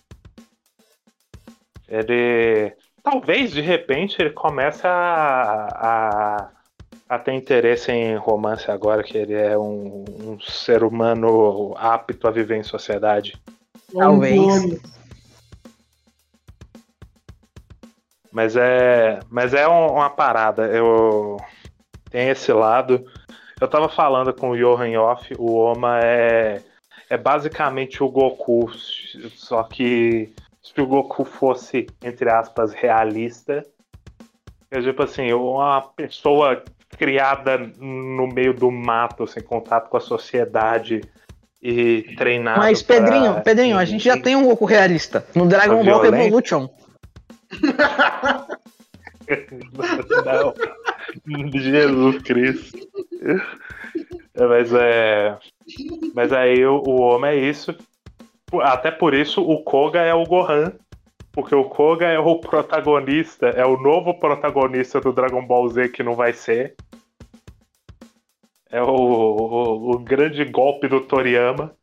Speaker 2: Ele. Talvez de repente ele comece a, a, a ter interesse em romance agora que ele é um, um ser humano apto a viver em sociedade.
Speaker 3: Talvez.
Speaker 2: Mas é. Mas é um- uma parada. Eu. Tem esse lado. Eu tava falando com o Johan Off, o Oma é. É basicamente o Goku. Só que se o Goku fosse, entre aspas, realista. É tipo assim, uma pessoa criada no meio do mato, sem contato com a sociedade e treinada.
Speaker 3: Mas
Speaker 2: pra-
Speaker 3: Pedrinho, Pedrinho, a gente já tem um Goku realista no Dragon Ball
Speaker 2: violência?
Speaker 3: Evolution.
Speaker 2: Não. Jesus Cristo. É, Mas é. Mas aí o, o homem é isso. Até por isso o Koga é o Gohan. Porque o Koga é o protagonista, é o novo protagonista do Dragon Ball Z que não vai ser. É o, o, o grande golpe do Toriyama.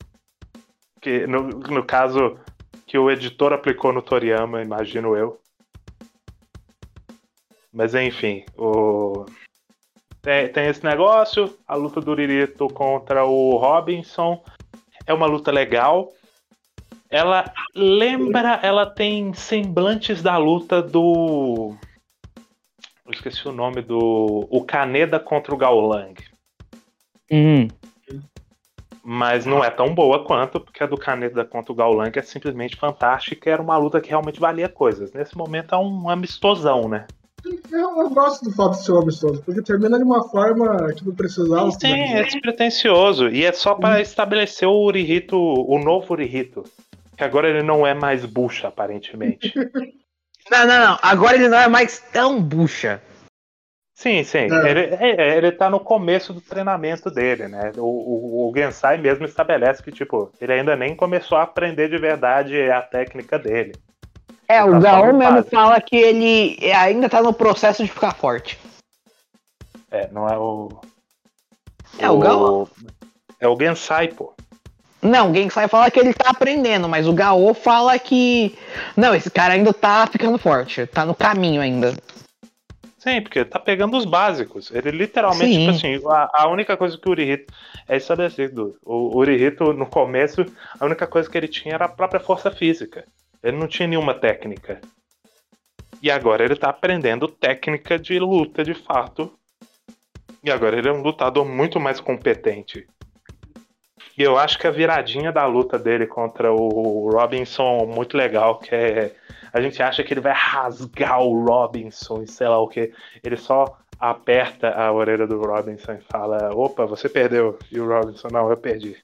Speaker 2: Que no, no caso que o editor aplicou no Toriyama, imagino eu. Mas enfim, o... tem, tem esse negócio, a luta do Ririto contra o Robinson é uma luta legal. Ela lembra, ela tem semblantes da luta do. Eu esqueci o nome do. O Kaneda contra o Gaulang.
Speaker 3: Hum.
Speaker 2: Mas não é tão boa quanto, porque a do Kaneda contra o Gaulang é simplesmente fantástica e era uma luta que realmente valia coisas. Nesse momento é um amistosão, né?
Speaker 1: Eu, eu gosto do fato de ser um amistoso, porque termina de uma forma que não precisava.
Speaker 2: Sim, é despretensioso. E é só para estabelecer o Urihito, o novo Urihito. Que agora ele não é mais bucha, aparentemente.
Speaker 3: Não, não, não. Agora ele não é mais tão bucha.
Speaker 2: sim, sim.
Speaker 1: É.
Speaker 2: Ele, é, ele tá no começo do treinamento dele, né? O, o, o Gensai mesmo estabelece que, tipo, ele ainda nem começou a aprender de verdade a técnica dele.
Speaker 3: É, o
Speaker 2: Tá
Speaker 3: Gaon mesmo
Speaker 2: base.
Speaker 3: fala que ele ainda tá no processo de ficar forte.
Speaker 2: É, não é o.
Speaker 3: É, o Gaon.
Speaker 2: É o Gensai, pô.
Speaker 3: Não, o Gensai fala que ele tá aprendendo, mas o Gaô fala que. Não, esse cara ainda tá ficando forte, tá no caminho ainda.
Speaker 2: Sim, porque tá pegando os básicos. Ele literalmente,
Speaker 3: Sim.
Speaker 2: tipo assim, a, a única coisa que o Urihito é estabelecido. O Urihito, no começo, a única coisa que ele tinha era a própria força física. Ele não tinha nenhuma técnica. E agora ele tá aprendendo técnica de luta de fato. E agora ele é um lutador muito mais competente. E eu acho que a viradinha da luta dele contra o Robinson muito legal, que é a gente acha que ele vai rasgar o Robinson e sei lá o que. Ele só aperta a orelha do Robinson e fala: opa, você perdeu. E o Robinson, não, eu perdi.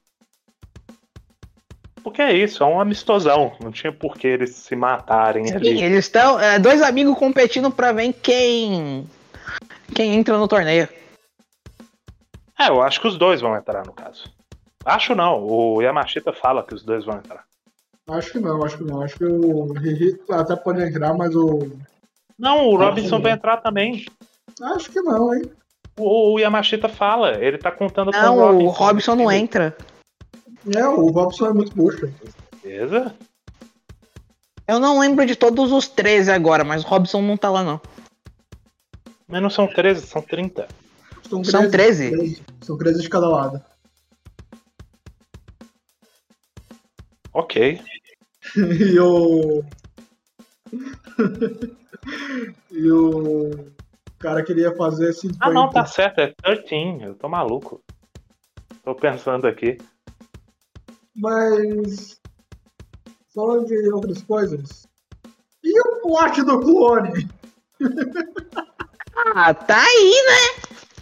Speaker 2: Porque é isso, é um amistosão. Não tinha por que eles se matarem
Speaker 3: Sim,
Speaker 2: ali.
Speaker 3: eles estão. é, dois amigos competindo pra ver quem. Quem entra no torneio.
Speaker 2: É, eu acho que os dois vão entrar no caso. Acho não, o Yamashita fala que os dois vão entrar.
Speaker 1: Acho que não, acho que não. Acho que o Riri até pode entrar, mas o.
Speaker 2: Não, o Robinson vai
Speaker 1: não.
Speaker 2: entrar também.
Speaker 1: Acho que não, hein?
Speaker 2: O, o Yamashita fala, ele tá contando com
Speaker 3: Não,
Speaker 2: o Robinson.
Speaker 3: o Robson não entra.
Speaker 1: É, o Robson é muito bucha.
Speaker 2: Beleza?
Speaker 3: Eu não lembro de todos os 13 agora, mas o Robson não tá lá, não.
Speaker 2: Mas não são 13, são 30.
Speaker 1: São
Speaker 3: São 13.
Speaker 1: São 13 de cada lado.
Speaker 2: Ok.
Speaker 1: E o. e o cara queria fazer 50.
Speaker 2: Ah, não, tá certo, é 13. Eu tô maluco. Tô pensando aqui.
Speaker 1: Mas. Falando de outras coisas. E o plot do clone?
Speaker 3: Ah, tá aí, né?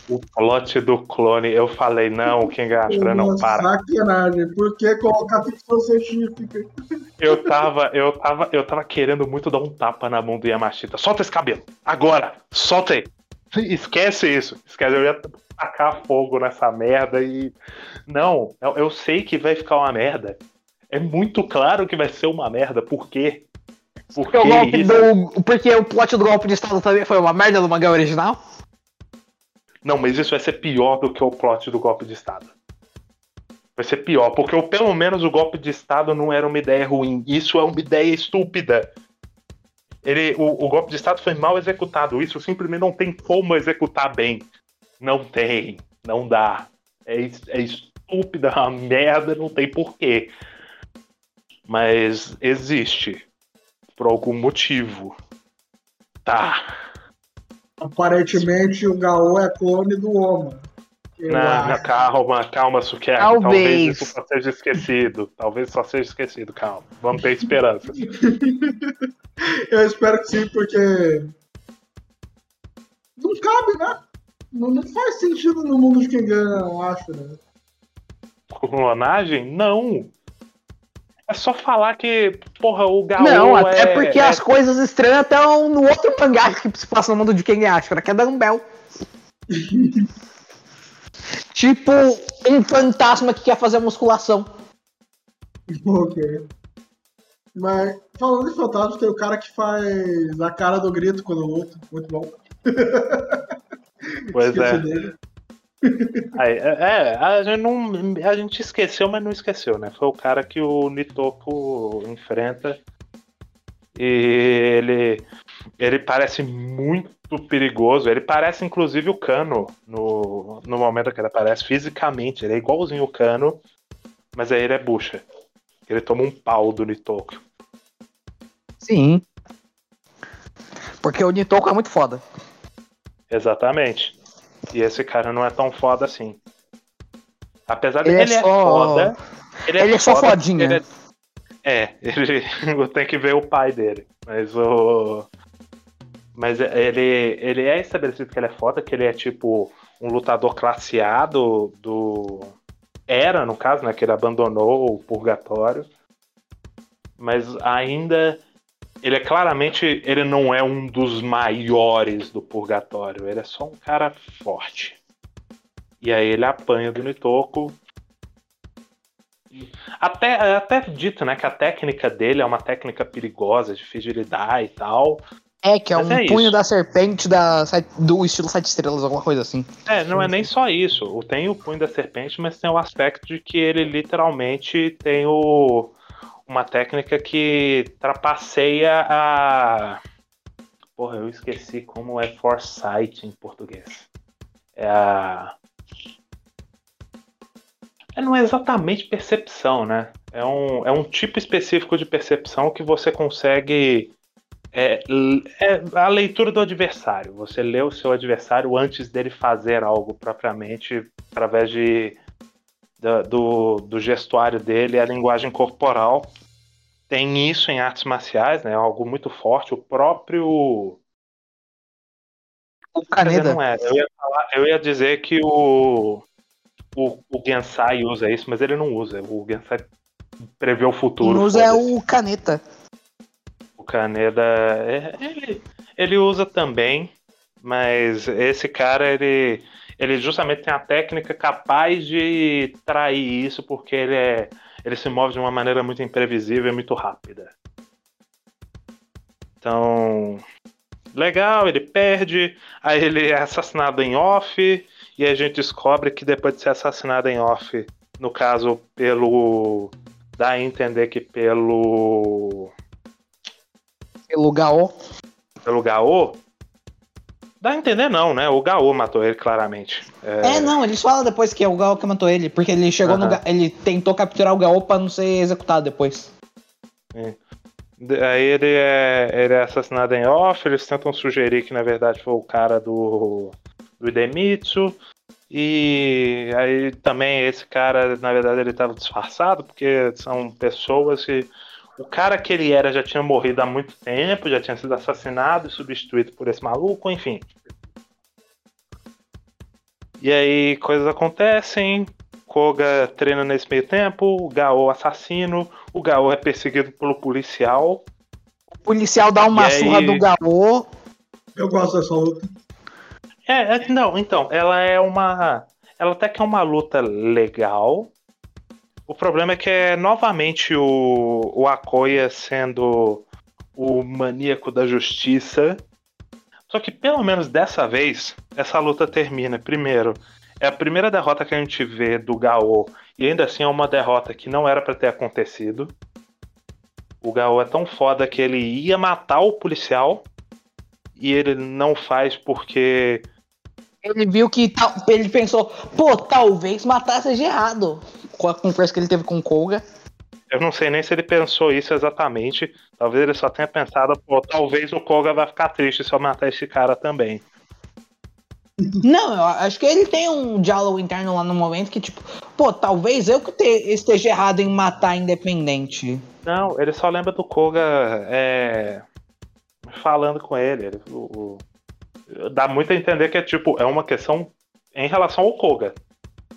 Speaker 2: O plot do clone, eu falei, não, o King Ashura não para.
Speaker 1: Sacanagem. Por que colocar ficção científica?
Speaker 2: Eu tava, eu tava, eu tava querendo muito dar um tapa na mão do Yamashita. Solta esse cabelo! Agora! Solta aí! Esquece isso. Esquece, eu ia tacar fogo nessa merda e. Não, eu, eu sei que vai ficar uma merda. É muito claro que vai ser uma merda. Por quê? Por
Speaker 3: Porque o, golpe
Speaker 2: isso?
Speaker 3: do, porque o plot do golpe de Estado também foi uma merda do mangá original?
Speaker 2: Não, mas isso vai ser pior do que o plot do golpe de Estado. Vai ser pior, porque pelo menos o golpe de Estado não era uma ideia ruim. Isso é uma ideia estúpida. Ele, o, o golpe de Estado foi mal executado. Isso simplesmente não tem como executar bem. Não tem. Não dá. É, é estúpida, uma merda, não tem porquê. Mas existe. Por algum motivo. Tá.
Speaker 1: Aparentemente o Gaô é clone do Oma.
Speaker 2: Não,
Speaker 1: acho.
Speaker 2: calma, calma, Sukiyaki.
Speaker 3: Talvez.
Speaker 2: Talvez isso só seja esquecido. Talvez só seja esquecido, calma. Vamos ter esperança.
Speaker 1: Eu espero que sim, porque. Não cabe, né? Não, não faz sentido no mundo de quem ganha, eu acho, né?
Speaker 2: Clonagem? Não. É só falar que, porra, o Gaô
Speaker 3: não, até
Speaker 2: é,
Speaker 3: porque
Speaker 2: é-
Speaker 3: as coisas estranhas estão no outro mangá que se passa no mundo de quem acha, que é da Umbel. tipo, um fantasma que quer fazer musculação.
Speaker 1: Ok. Mas, falando em fantasma, tem o cara que faz a cara do grito quando luta. Muito bom.
Speaker 2: Pois
Speaker 1: Esqueci
Speaker 2: é.
Speaker 1: dele.
Speaker 2: Aí, é, é, a gente, não, a gente esqueceu, mas não esqueceu, né? Foi o cara que o Nitoko enfrenta. E ele, ele parece muito perigoso. Ele parece, inclusive, o Kano no, no momento que ele aparece fisicamente. Ele é igualzinho o Kano, mas aí ele é bucha. Ele toma um pau do Nitoko.
Speaker 3: Sim. Porque o Nitoko é muito foda.
Speaker 2: Exatamente. E esse cara não é tão foda assim. Apesar de
Speaker 3: Ele é
Speaker 2: ele é,
Speaker 3: só-
Speaker 2: foda. Ele
Speaker 3: Ele é só
Speaker 2: foda
Speaker 3: fodinha.
Speaker 2: porque ele É, é ele tem que ver o pai dele. Mas o. Mas ele, ele é estabelecido que ele é foda, que ele é tipo um lutador classe A do, do. Era, no caso, né? Que ele abandonou o purgatório. Mas ainda. Ele é claramente. Ele não é um dos maiores do purgatório. Ele é só um cara forte. E aí ele apanha do Nitoko. Até, até dito, né, que a técnica dele é uma técnica perigosa, difícil de lidar e tal.
Speaker 3: É, que é
Speaker 2: Mas
Speaker 3: um
Speaker 2: é
Speaker 3: punho
Speaker 2: isso.
Speaker 3: da serpente da, do estilo Sete Estrelas, alguma coisa assim.
Speaker 2: É, não é nem só isso. Tem o punho da serpente, mas tem o aspecto de que ele literalmente tem o, uma técnica que trapaceia a. Porra, eu esqueci como é foresight em português. É a. É, não é exatamente percepção, né? É um, é um tipo específico de percepção que você consegue. É, é a leitura do adversário. Você lê o seu adversário antes dele fazer algo propriamente, através de, da- do, do gestuário dele, a linguagem corporal. Tem isso em artes marciais, né? Algo muito forte. O próprio.
Speaker 3: O Kaneda.
Speaker 2: não é. Eu ia, falar- eu ia dizer que o, o, o Gensai usa isso, mas ele não usa. O Gensai prevê o futuro.
Speaker 3: Quem usa é o Caneta.
Speaker 2: O Kaneda, é, ele, ele usa também, mas esse cara, ele, ele justamente tem a técnica capaz de trair isso, porque ele, é, ele se move de uma maneira muito imprevisível e muito rápida. Então, legal, ele perde, aí ele é assassinado em off, e a gente descobre que depois de ser assassinado em off, no caso, pelo. dá a entender que pelo.
Speaker 3: Pelo Gaô.
Speaker 2: pelo Gaô. Dá a entender não, né? O Gaô matou ele claramente.
Speaker 3: É... não, eles falam depois que é o Gaô que matou ele, porque ele chegou no
Speaker 2: Aham.
Speaker 3: Ga- ele tentou capturar o Gaô pra não ser executado depois.
Speaker 2: De- Aí ele é, ele é assassinado em off, eles tentam sugerir que na verdade foi o cara do, do Idemitsu. E aí também esse cara, na verdade, ele estava disfarçado, porque são pessoas que. O cara que ele era já tinha morrido há muito tempo, já tinha sido assassinado e substituído por esse maluco, enfim. E aí coisas acontecem, Koga treina nesse meio tempo, o Gaô assassino, o Gaô é perseguido pelo policial.
Speaker 3: O policial dá uma
Speaker 2: E aí-
Speaker 3: surra do Gaô.
Speaker 1: Eu gosto dessa luta.
Speaker 2: É, é, não, então, ela é uma. Ela até que é uma luta legal. O problema é que é novamente o, o Akoya sendo o maníaco da justiça. Só que pelo menos dessa vez, essa luta termina. Primeiro, é a primeira derrota que a gente vê do Gaô. E ainda assim é uma derrota que não era para ter acontecido. O Gaô é tão foda que ele ia matar o policial e ele não faz porque
Speaker 3: ele viu que ele pensou, pô, talvez matar seja errado. Com a conversa que ele teve com o Koga.
Speaker 2: Eu não sei nem se ele pensou isso exatamente. Talvez ele só tenha pensado, pô, talvez o Koga vai ficar triste se eu matar esse cara também.
Speaker 3: Não, eu acho que ele tem um diálogo interno lá no momento que, tipo, pô, talvez eu que te, esteja errado em matar independente.
Speaker 2: Não, ele só lembra do Koga é, falando com ele. ele o, o, dá muito a entender que é tipo, é uma questão em relação ao Koga.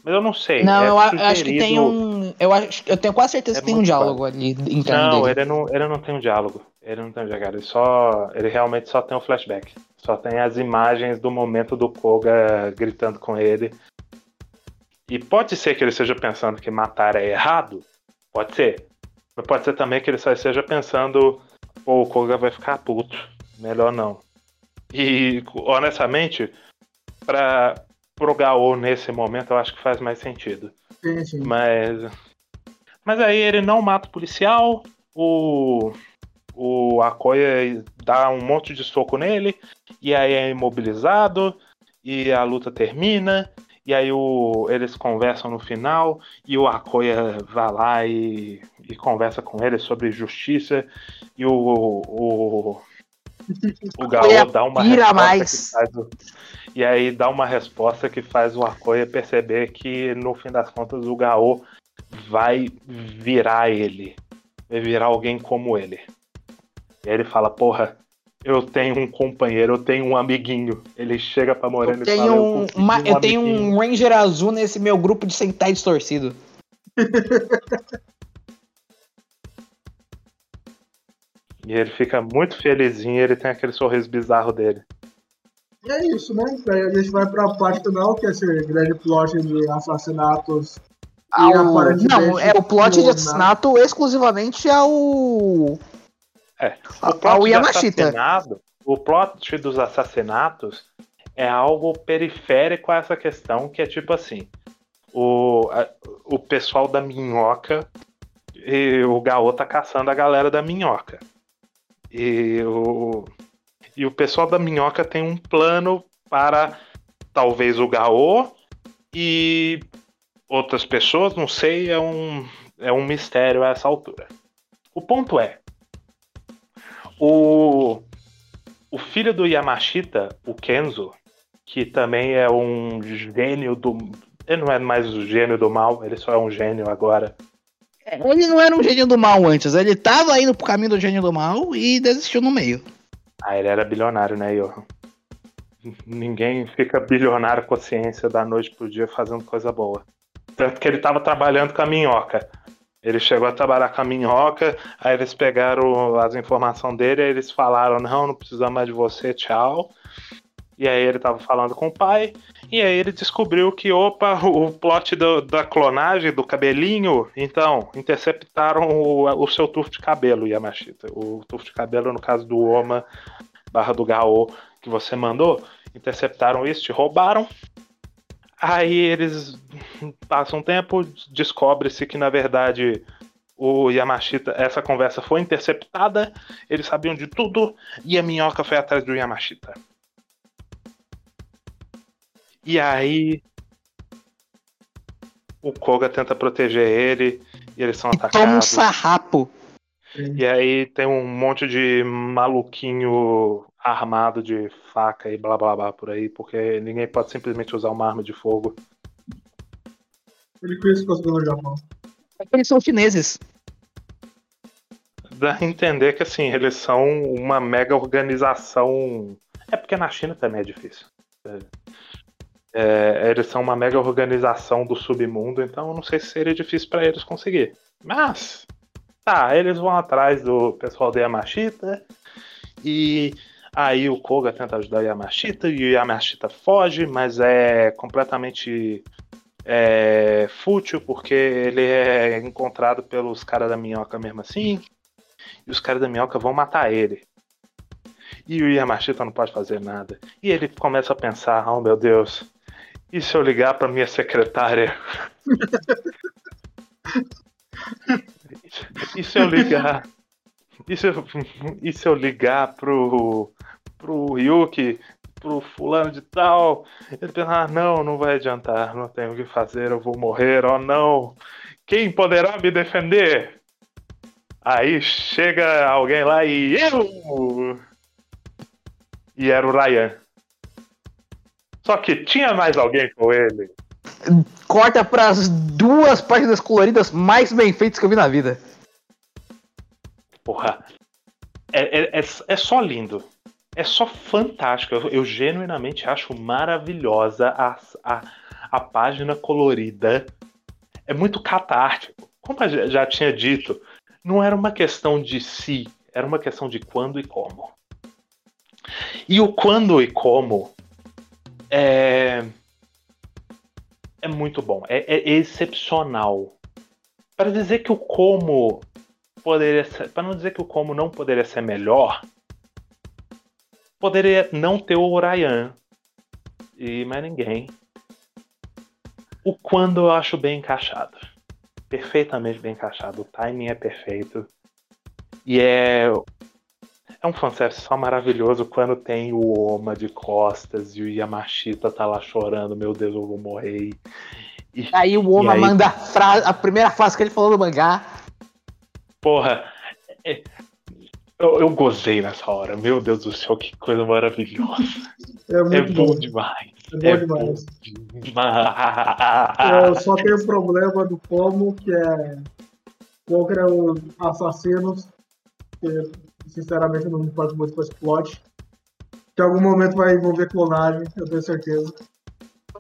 Speaker 2: Mas eu não sei.
Speaker 3: Não, é eu, eu acho que tem um. Eu, acho, eu tenho quase certeza é que tem um diálogo ali interno.
Speaker 2: Não,
Speaker 3: dele.
Speaker 2: ele não, ele não tem um diálogo. Ele não tem um diálogo. Ele, só, ele realmente só tem um flashback. Só tem as imagens do momento do Koga gritando com ele. E pode ser que ele esteja pensando que matar é errado. Pode ser. Mas pode ser também que ele só esteja pensando, pô, o Koga vai ficar puto. Melhor não. E, honestamente, para pro Gaô nesse momento, eu acho que faz mais sentido.
Speaker 1: Sim, sim.
Speaker 2: Mas. Mas aí ele não mata o policial, o. O Akoya dá um monte de soco nele, e aí é imobilizado, e a luta termina, e aí o, eles conversam no final, e o Akoya vai lá e, e conversa com ele sobre justiça, e o, o, o Gaô dá uma
Speaker 3: resposta mais.
Speaker 2: O, e aí dá uma resposta que faz o Akoya perceber que no fim das contas o Gaô vai virar ele. Vai virar alguém como ele. E aí ele fala, porra, eu tenho um companheiro, eu tenho um amiguinho. Ele chega pra Morena
Speaker 3: eu
Speaker 2: e fala,
Speaker 3: um, eu, uma, um eu tenho um Ranger azul nesse meu grupo de sentar distorcido.
Speaker 2: e ele fica muito felizinho, ele tem aquele sorriso bizarro dele.
Speaker 1: E é isso, né? Aí a gente vai pra parte final, que é esse grande plot de assassinatos.
Speaker 3: Ao... Não, é o plot de assassinato exclusivamente ao.
Speaker 2: É, o plot ao Yamashita. O plot dos assassinatos é algo periférico a essa questão, que é tipo assim: o, a, o pessoal da minhoca e o Gaô tá caçando a galera da minhoca. E o, e o pessoal da Minhoca tem um plano para talvez o Gaô e outras pessoas, não sei, é um, é um mistério a essa altura. O ponto é: o, o filho do Yamashita, o Kenzo, que também é um gênio do. Ele não é mais o gênio do mal, ele só é um gênio agora.
Speaker 3: Ele não era um gênio do mal antes, ele estava indo pro caminho do gênio do mal e desistiu no meio.
Speaker 2: Ah, ele era bilionário, né, Johan? Ninguém fica bilionário com a ciência da noite pro dia fazendo coisa boa. Tanto que ele tava trabalhando com a minhoca. Ele chegou a trabalhar com a minhoca, aí eles pegaram as informações dele, aí eles falaram, não, não precisamos mais de você, tchau. E aí ele tava falando com o pai, e aí ele descobriu que, opa, o plot do, da clonagem, do cabelinho, então, interceptaram o, o seu tufo de cabelo, Yamashita. O tufo de cabelo, no caso do Oma barra do Gaô que você mandou, interceptaram isso, te roubaram. Aí eles passam um tempo, descobre-se que na verdade o Yamashita, essa conversa foi interceptada, eles sabiam de tudo e a minhoca foi atrás do Yamashita. E aí o Koga tenta proteger ele e eles são atacados.
Speaker 3: Toma um sarrapo.
Speaker 2: E aí tem um monte de maluquinho armado de faca e blá blá blá por aí, porque ninguém pode simplesmente usar uma arma de fogo.
Speaker 1: Ele conhece coisa no Japão.
Speaker 3: É que eles são chineses.
Speaker 2: Dá a entender que assim, eles são uma mega organização. É porque na China também é difícil. É, eles são uma mega organização do submundo, então eu não sei se seria difícil para eles conseguir. Mas, tá, eles vão atrás do pessoal da Yamashita e Aí o Koga tenta ajudar o Yamashita e o Yamashita foge, mas é completamente é, fútil porque ele é encontrado pelos caras da minhoca mesmo assim. E os caras da minhoca vão matar ele. E o Yamashita não pode fazer nada. E ele começa a pensar: oh meu Deus, e se eu ligar para minha secretária? e se eu ligar? E se eu, e se eu ligar pro, pro Ryuki, pro fulano de tal? Ele pensa, ah, não, não vai adiantar, não tenho o que fazer, eu vou morrer, oh não. Quem poderá me defender? Aí chega alguém lá e eu! E era o Ryan. Só que tinha mais alguém com ele.
Speaker 3: Corta para as duas páginas coloridas mais bem feitas que eu vi na vida.
Speaker 2: Porra. É, é, é, é só lindo. É só fantástico. Eu, eu genuinamente acho maravilhosa a, a, a página colorida. É muito catártico. Como eu já tinha dito, não era uma questão de si, era uma questão de quando e como. E o quando e como é, é muito bom, é, é excepcional. Para dizer que o como poderia ser, para não dizer que o como não poderia ser melhor, poderia não ter o Ryan e mais ninguém. O quando eu acho bem encaixado, perfeitamente bem encaixado. O timing é perfeito e é é um fanservice só maravilhoso quando tem o Oma de costas e o Yamashita tá lá chorando, meu Deus, eu vou morrer.
Speaker 3: E, aí o Oma aí... manda a, frase, a primeira frase que ele falou no mangá.
Speaker 2: Porra, é, eu, eu gozei nessa hora, meu Deus do céu, que coisa maravilhosa. É, muito é bom, bom demais.
Speaker 1: É bom é demais. Bom demais. Eu só tenho o problema do como, que é contra os assassinos, que sinceramente eu não me importo muito com esse plot. Que em algum momento vai envolver clonagem, eu tenho certeza.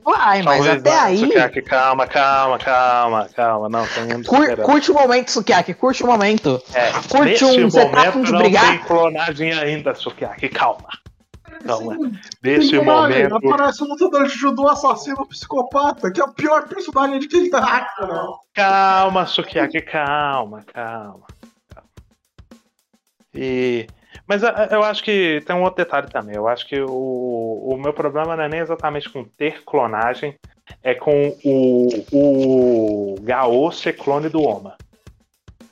Speaker 3: Vai, mas Talvez até aí.
Speaker 2: Sukiaki, calma, calma, calma, calma. Não, tem
Speaker 3: Cur, Curte o momento, Sukiaki, curte o momento.
Speaker 2: É, curte um. Tá com de brigar. Não tem clonagem ainda, Sukiaki, calma. Calma. Nesse momento.
Speaker 1: Aparece um lutador de judô assassino psicopata, que é o pior personagem de quem tá.
Speaker 2: Calma, Sukiaki, calma, calma. E, mas eu acho que tem um outro detalhe também. Eu acho que o, o meu problema não é nem exatamente com ter clonagem, é com o, o Gao ser clone do Oma.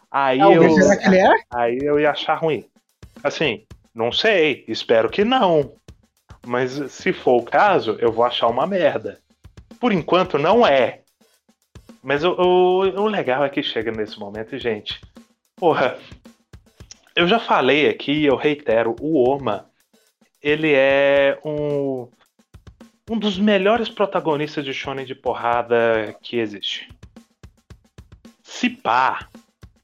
Speaker 2: Aí, eu, será que ele é? aí eu ia achar ruim. Assim, não sei, espero que não. Mas se for o caso, eu vou achar uma merda. Por enquanto, não é. Mas o, o, o legal é que chega nesse momento, gente. Porra, eu já falei aqui, eu reitero, o Oma, ele é um, um dos melhores protagonistas de shonen de porrada que existe. Se pá,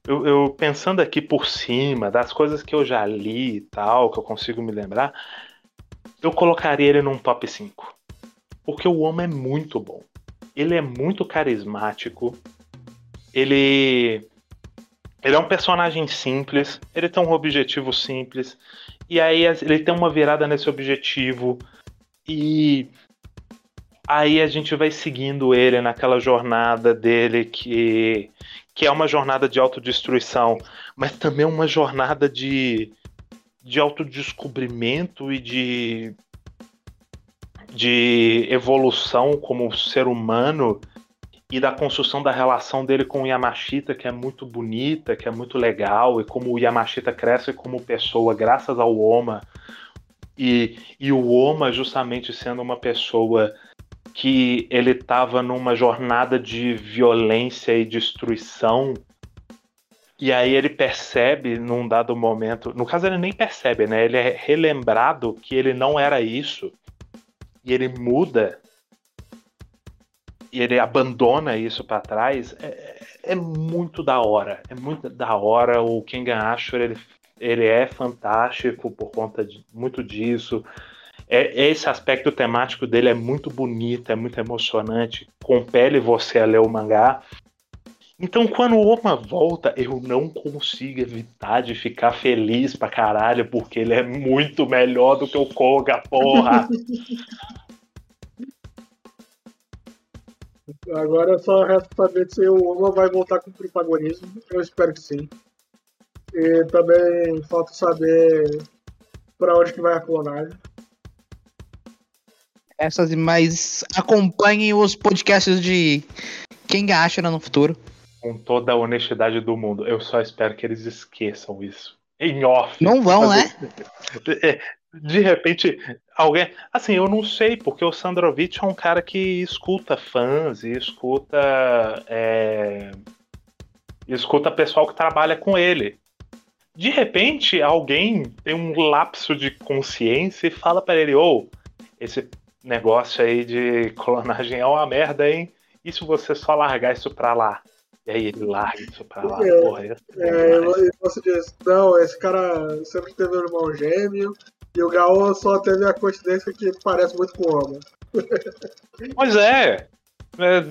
Speaker 2: eu, eu, pensando aqui por cima das coisas que eu já li e tal, que eu consigo me lembrar, eu colocaria ele num top 5. Porque o Oma é muito bom. Ele é muito carismático. Ele ele é um personagem simples, ele tem um objetivo simples, e aí ele tem uma virada nesse objetivo, e aí a gente vai seguindo ele naquela jornada dele que, que é uma jornada de autodestruição, mas também uma jornada de, de autodescobrimento e de, de evolução como ser humano e da construção da relação dele com o Yamashita, que é muito bonita, que é muito legal, e como o Yamashita cresce como pessoa graças ao Oma. E, e o Oma justamente sendo uma pessoa que ele estava numa jornada de violência e destruição. E aí ele percebe num dado momento, no caso ele nem percebe, né? Ele é relembrado que ele não era isso. E ele muda e ele abandona isso para trás, é, é, muito da hora. É muito da hora. O Kengan Ashur, ele, ele é fantástico por conta de muito disso. É, esse aspecto temático dele é muito bonito, é muito emocionante, compele você a ler o mangá. Então, quando o Oma volta, eu não consigo evitar de ficar feliz pra caralho, porque ele é muito melhor do que o Koga, porra.
Speaker 1: Agora só resta saber se o Oma vai voltar com o protagonismo. Eu espero que sim. E também falta saber pra onde que vai a clonagem.
Speaker 3: Essas e mais acompanhem os podcasts de quem acha no futuro.
Speaker 2: Com toda a honestidade do mundo, eu só espero que eles esqueçam isso. Em off.
Speaker 3: Não vão, né?
Speaker 2: É, De repente, alguém. Assim, eu não sei, porque o Sandrovich é um cara que escuta fãs e escuta. É, escuta pessoal que trabalha com ele. De repente, alguém tem um lapso de consciência e fala para ele: Ô, oh, esse negócio aí de clonagem é uma merda, hein? E se você só largar isso pra lá? E aí ele larga isso pra lá,
Speaker 1: É,
Speaker 2: porra. ser
Speaker 1: É,
Speaker 2: demais.
Speaker 1: e você diz, não, esse cara sempre teve um irmão gêmeo. E o Gaon só teve a coincidência que parece muito com o Oma.
Speaker 2: Pois é. É,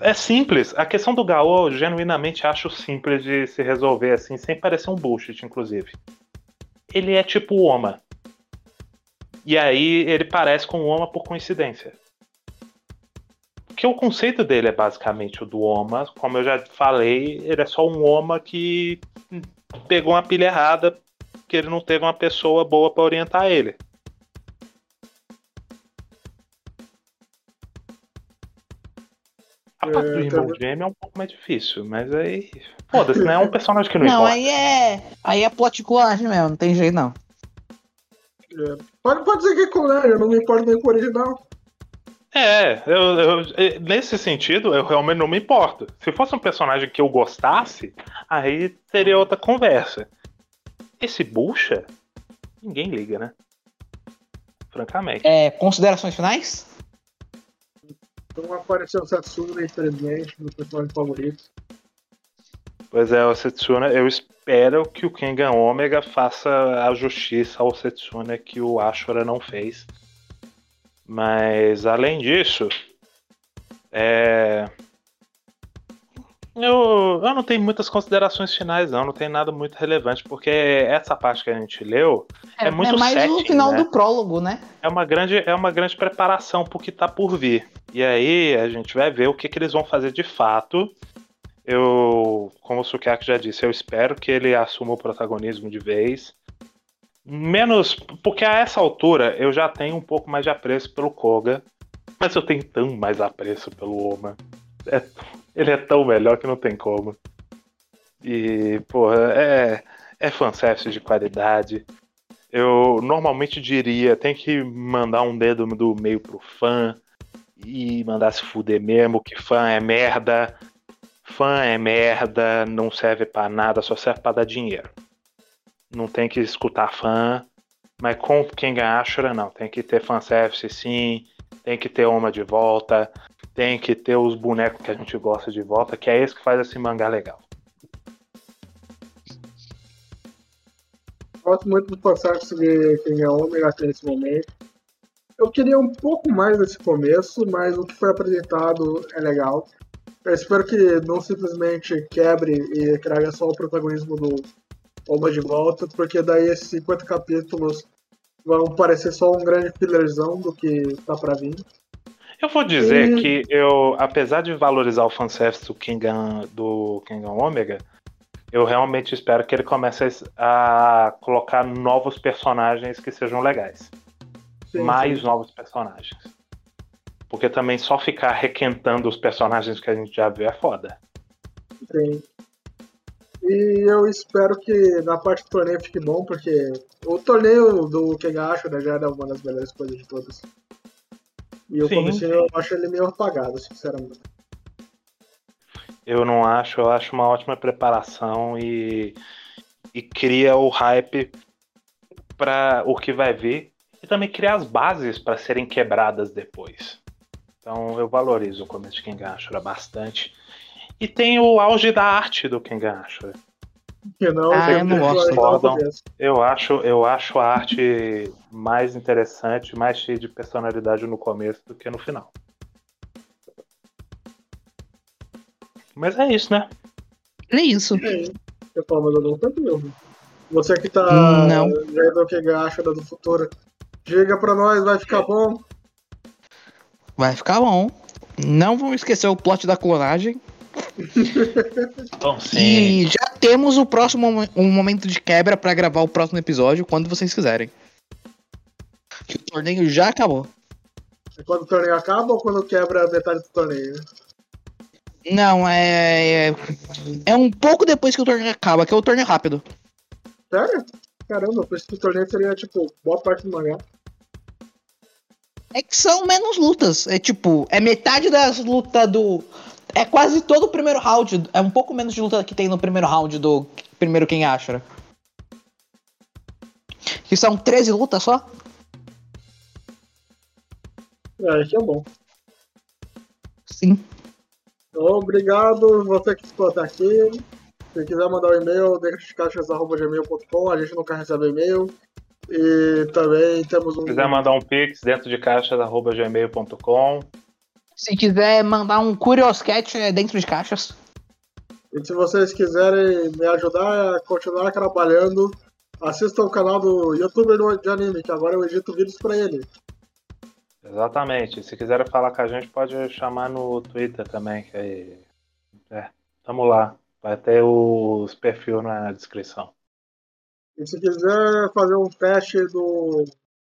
Speaker 2: é simples. A questão do Gaô, eu genuinamente acho simples de se resolver assim, sem parecer um bullshit, inclusive. Ele é tipo o Oma. E aí ele parece com o Oma por coincidência. Porque o conceito dele é basicamente o do Oma. Como eu já falei, ele é só um Oma que pegou uma pilha errada, que ele não teve uma pessoa boa pra orientar ele. A parte do
Speaker 1: É,
Speaker 2: irmão
Speaker 1: também-
Speaker 2: gêmeo é um pouco mais difícil, mas aí. Foda-se, né? É um personagem que não,
Speaker 3: Não,
Speaker 2: importa.
Speaker 3: aí é. Aí é plot mesmo, não tem jeito não.
Speaker 1: É. Pode, pode dizer que é clonagem, eu não me importo nem com o original.
Speaker 2: É, eu- eu- nesse sentido, eu realmente não me importo. Se fosse um personagem que eu gostasse, aí teria outra conversa. Esse bucha, ninguém liga, né? Francamente.
Speaker 3: É, considerações finais?
Speaker 1: Então apareceu o Satsuma, infelizmente, meu personagem favorito.
Speaker 2: Pois é, o Setsuna, eu espero que o Kengan Omega faça a justiça ao Setsuna que o Ashura não fez. Mas além disso, é... eu, eu não tenho muitas considerações finais, não, não tem nada muito relevante, porque essa parte que a gente leu É muito
Speaker 3: mais
Speaker 2: setting,
Speaker 3: o final
Speaker 2: né?
Speaker 3: do prólogo, né?
Speaker 2: é uma grande, é uma grande preparação para o que está por vir. E aí a gente vai ver o que, que eles vão fazer de fato. Eu, como o Sukiyaki já disse, eu espero que ele assuma o protagonismo de vez. Menos, porque a essa altura eu já tenho um pouco mais de apreço pelo Koga, mas eu tenho tão mais apreço pelo Oma. É- ele é tão melhor que não tem como. E, porra, é, é fanservice de qualidade. Eu normalmente diria, tem que mandar um dedo do meio pro fã e mandar se fuder mesmo, que fã é merda. Fã é merda, não serve pra nada, só serve pra dar dinheiro. Não tem que escutar fã, mas com quem ganha Ashura não, tem que ter fanservice sim, tem que ter uma de volta, tem que ter os bonecos que a gente gosta de volta, que é isso que faz esse mangá legal.
Speaker 1: Gosto muito do fanservice de quem é Omega até esse momento. Eu queria um pouco mais desse começo, mas o que foi apresentado é legal. Eu espero que não simplesmente quebre e traga só o protagonismo do Oma de volta, porque daí esses 50 capítulos vão parecer só um grande fillerzão do que tá pra vir.
Speaker 2: Eu vou dizer
Speaker 1: Hum.
Speaker 2: que eu, apesar de valorizar o fanservice do Kengan, do Kengan Omega, eu realmente espero que ele comece a a colocar novos personagens que sejam legais.
Speaker 1: Sim,
Speaker 2: mais
Speaker 1: sim.
Speaker 2: novos personagens. Porque também só ficar requentando os personagens que a gente já viu é foda.
Speaker 1: Sim. E eu espero que na parte do torneio fique bom, porque o torneio do Kegacho né, já era uma das melhores coisas de todas. E o
Speaker 2: Sim,
Speaker 1: comecinho eu acho ele meio apagado, sinceramente.
Speaker 2: Eu não acho, eu acho uma ótima preparação e, e cria o hype para o que vai vir e também cria as bases para serem quebradas depois. Então eu valorizo o começo de Kengan Ashura bastante. E tem o auge da arte do Kengan Ashura.
Speaker 1: Que não,
Speaker 3: Ah, eu não gosto.
Speaker 2: Eu acho, eu acho a arte mais interessante, mais cheia de personalidade no começo do que no final. Mas é isso, né?
Speaker 3: É isso.
Speaker 1: É, eu falo, mas eu não tô mesmo. Você que tá
Speaker 3: Não.
Speaker 1: vendo o que acha do futuro, diga pra nós, vai ficar bom.
Speaker 3: Vai ficar bom. Não vamos esquecer o plot da clonagem.
Speaker 2: Bom, sim.
Speaker 3: E já temos o próximo mo- um momento de quebra pra gravar o próximo episódio quando vocês quiserem. Que o torneio já acabou.
Speaker 1: É quando o torneio acaba ou quando quebra metade do torneio?
Speaker 3: Não, é. É, é um pouco depois que o torneio acaba, que é o torneio rápido.
Speaker 1: Sério? Caramba, eu pensei que o torneio seria, tipo, boa parte do mangá.
Speaker 3: É que são menos lutas. É tipo, é metade das lutas do. É quase todo o primeiro round. É um pouco menos de luta que tem no primeiro round do primeiro quem acha. Que são 13 lutas só?
Speaker 1: É, isso é bom.
Speaker 3: Sim.
Speaker 1: Então, obrigado, você que ficou até aqui. Se quiser mandar um e-mail, deixa caixas.gmail.com, a gente nunca recebe e-mail. E também temos um.
Speaker 2: Se quiser mandar um pix dentro de caixa.gmail.com.
Speaker 3: Se quiser mandar um Curioscat é dentro de caixas.
Speaker 1: E se vocês quiserem me ajudar a continuar trabalhando, assistam o canal do youtuber do- de anime, que agora eu edito vídeos pra ele.
Speaker 2: Exatamente. Se quiserem falar com a gente, pode chamar no Twitter também, que aí. É, tamo lá. Vai ter os perfis na descrição.
Speaker 1: E se quiser fazer um teste do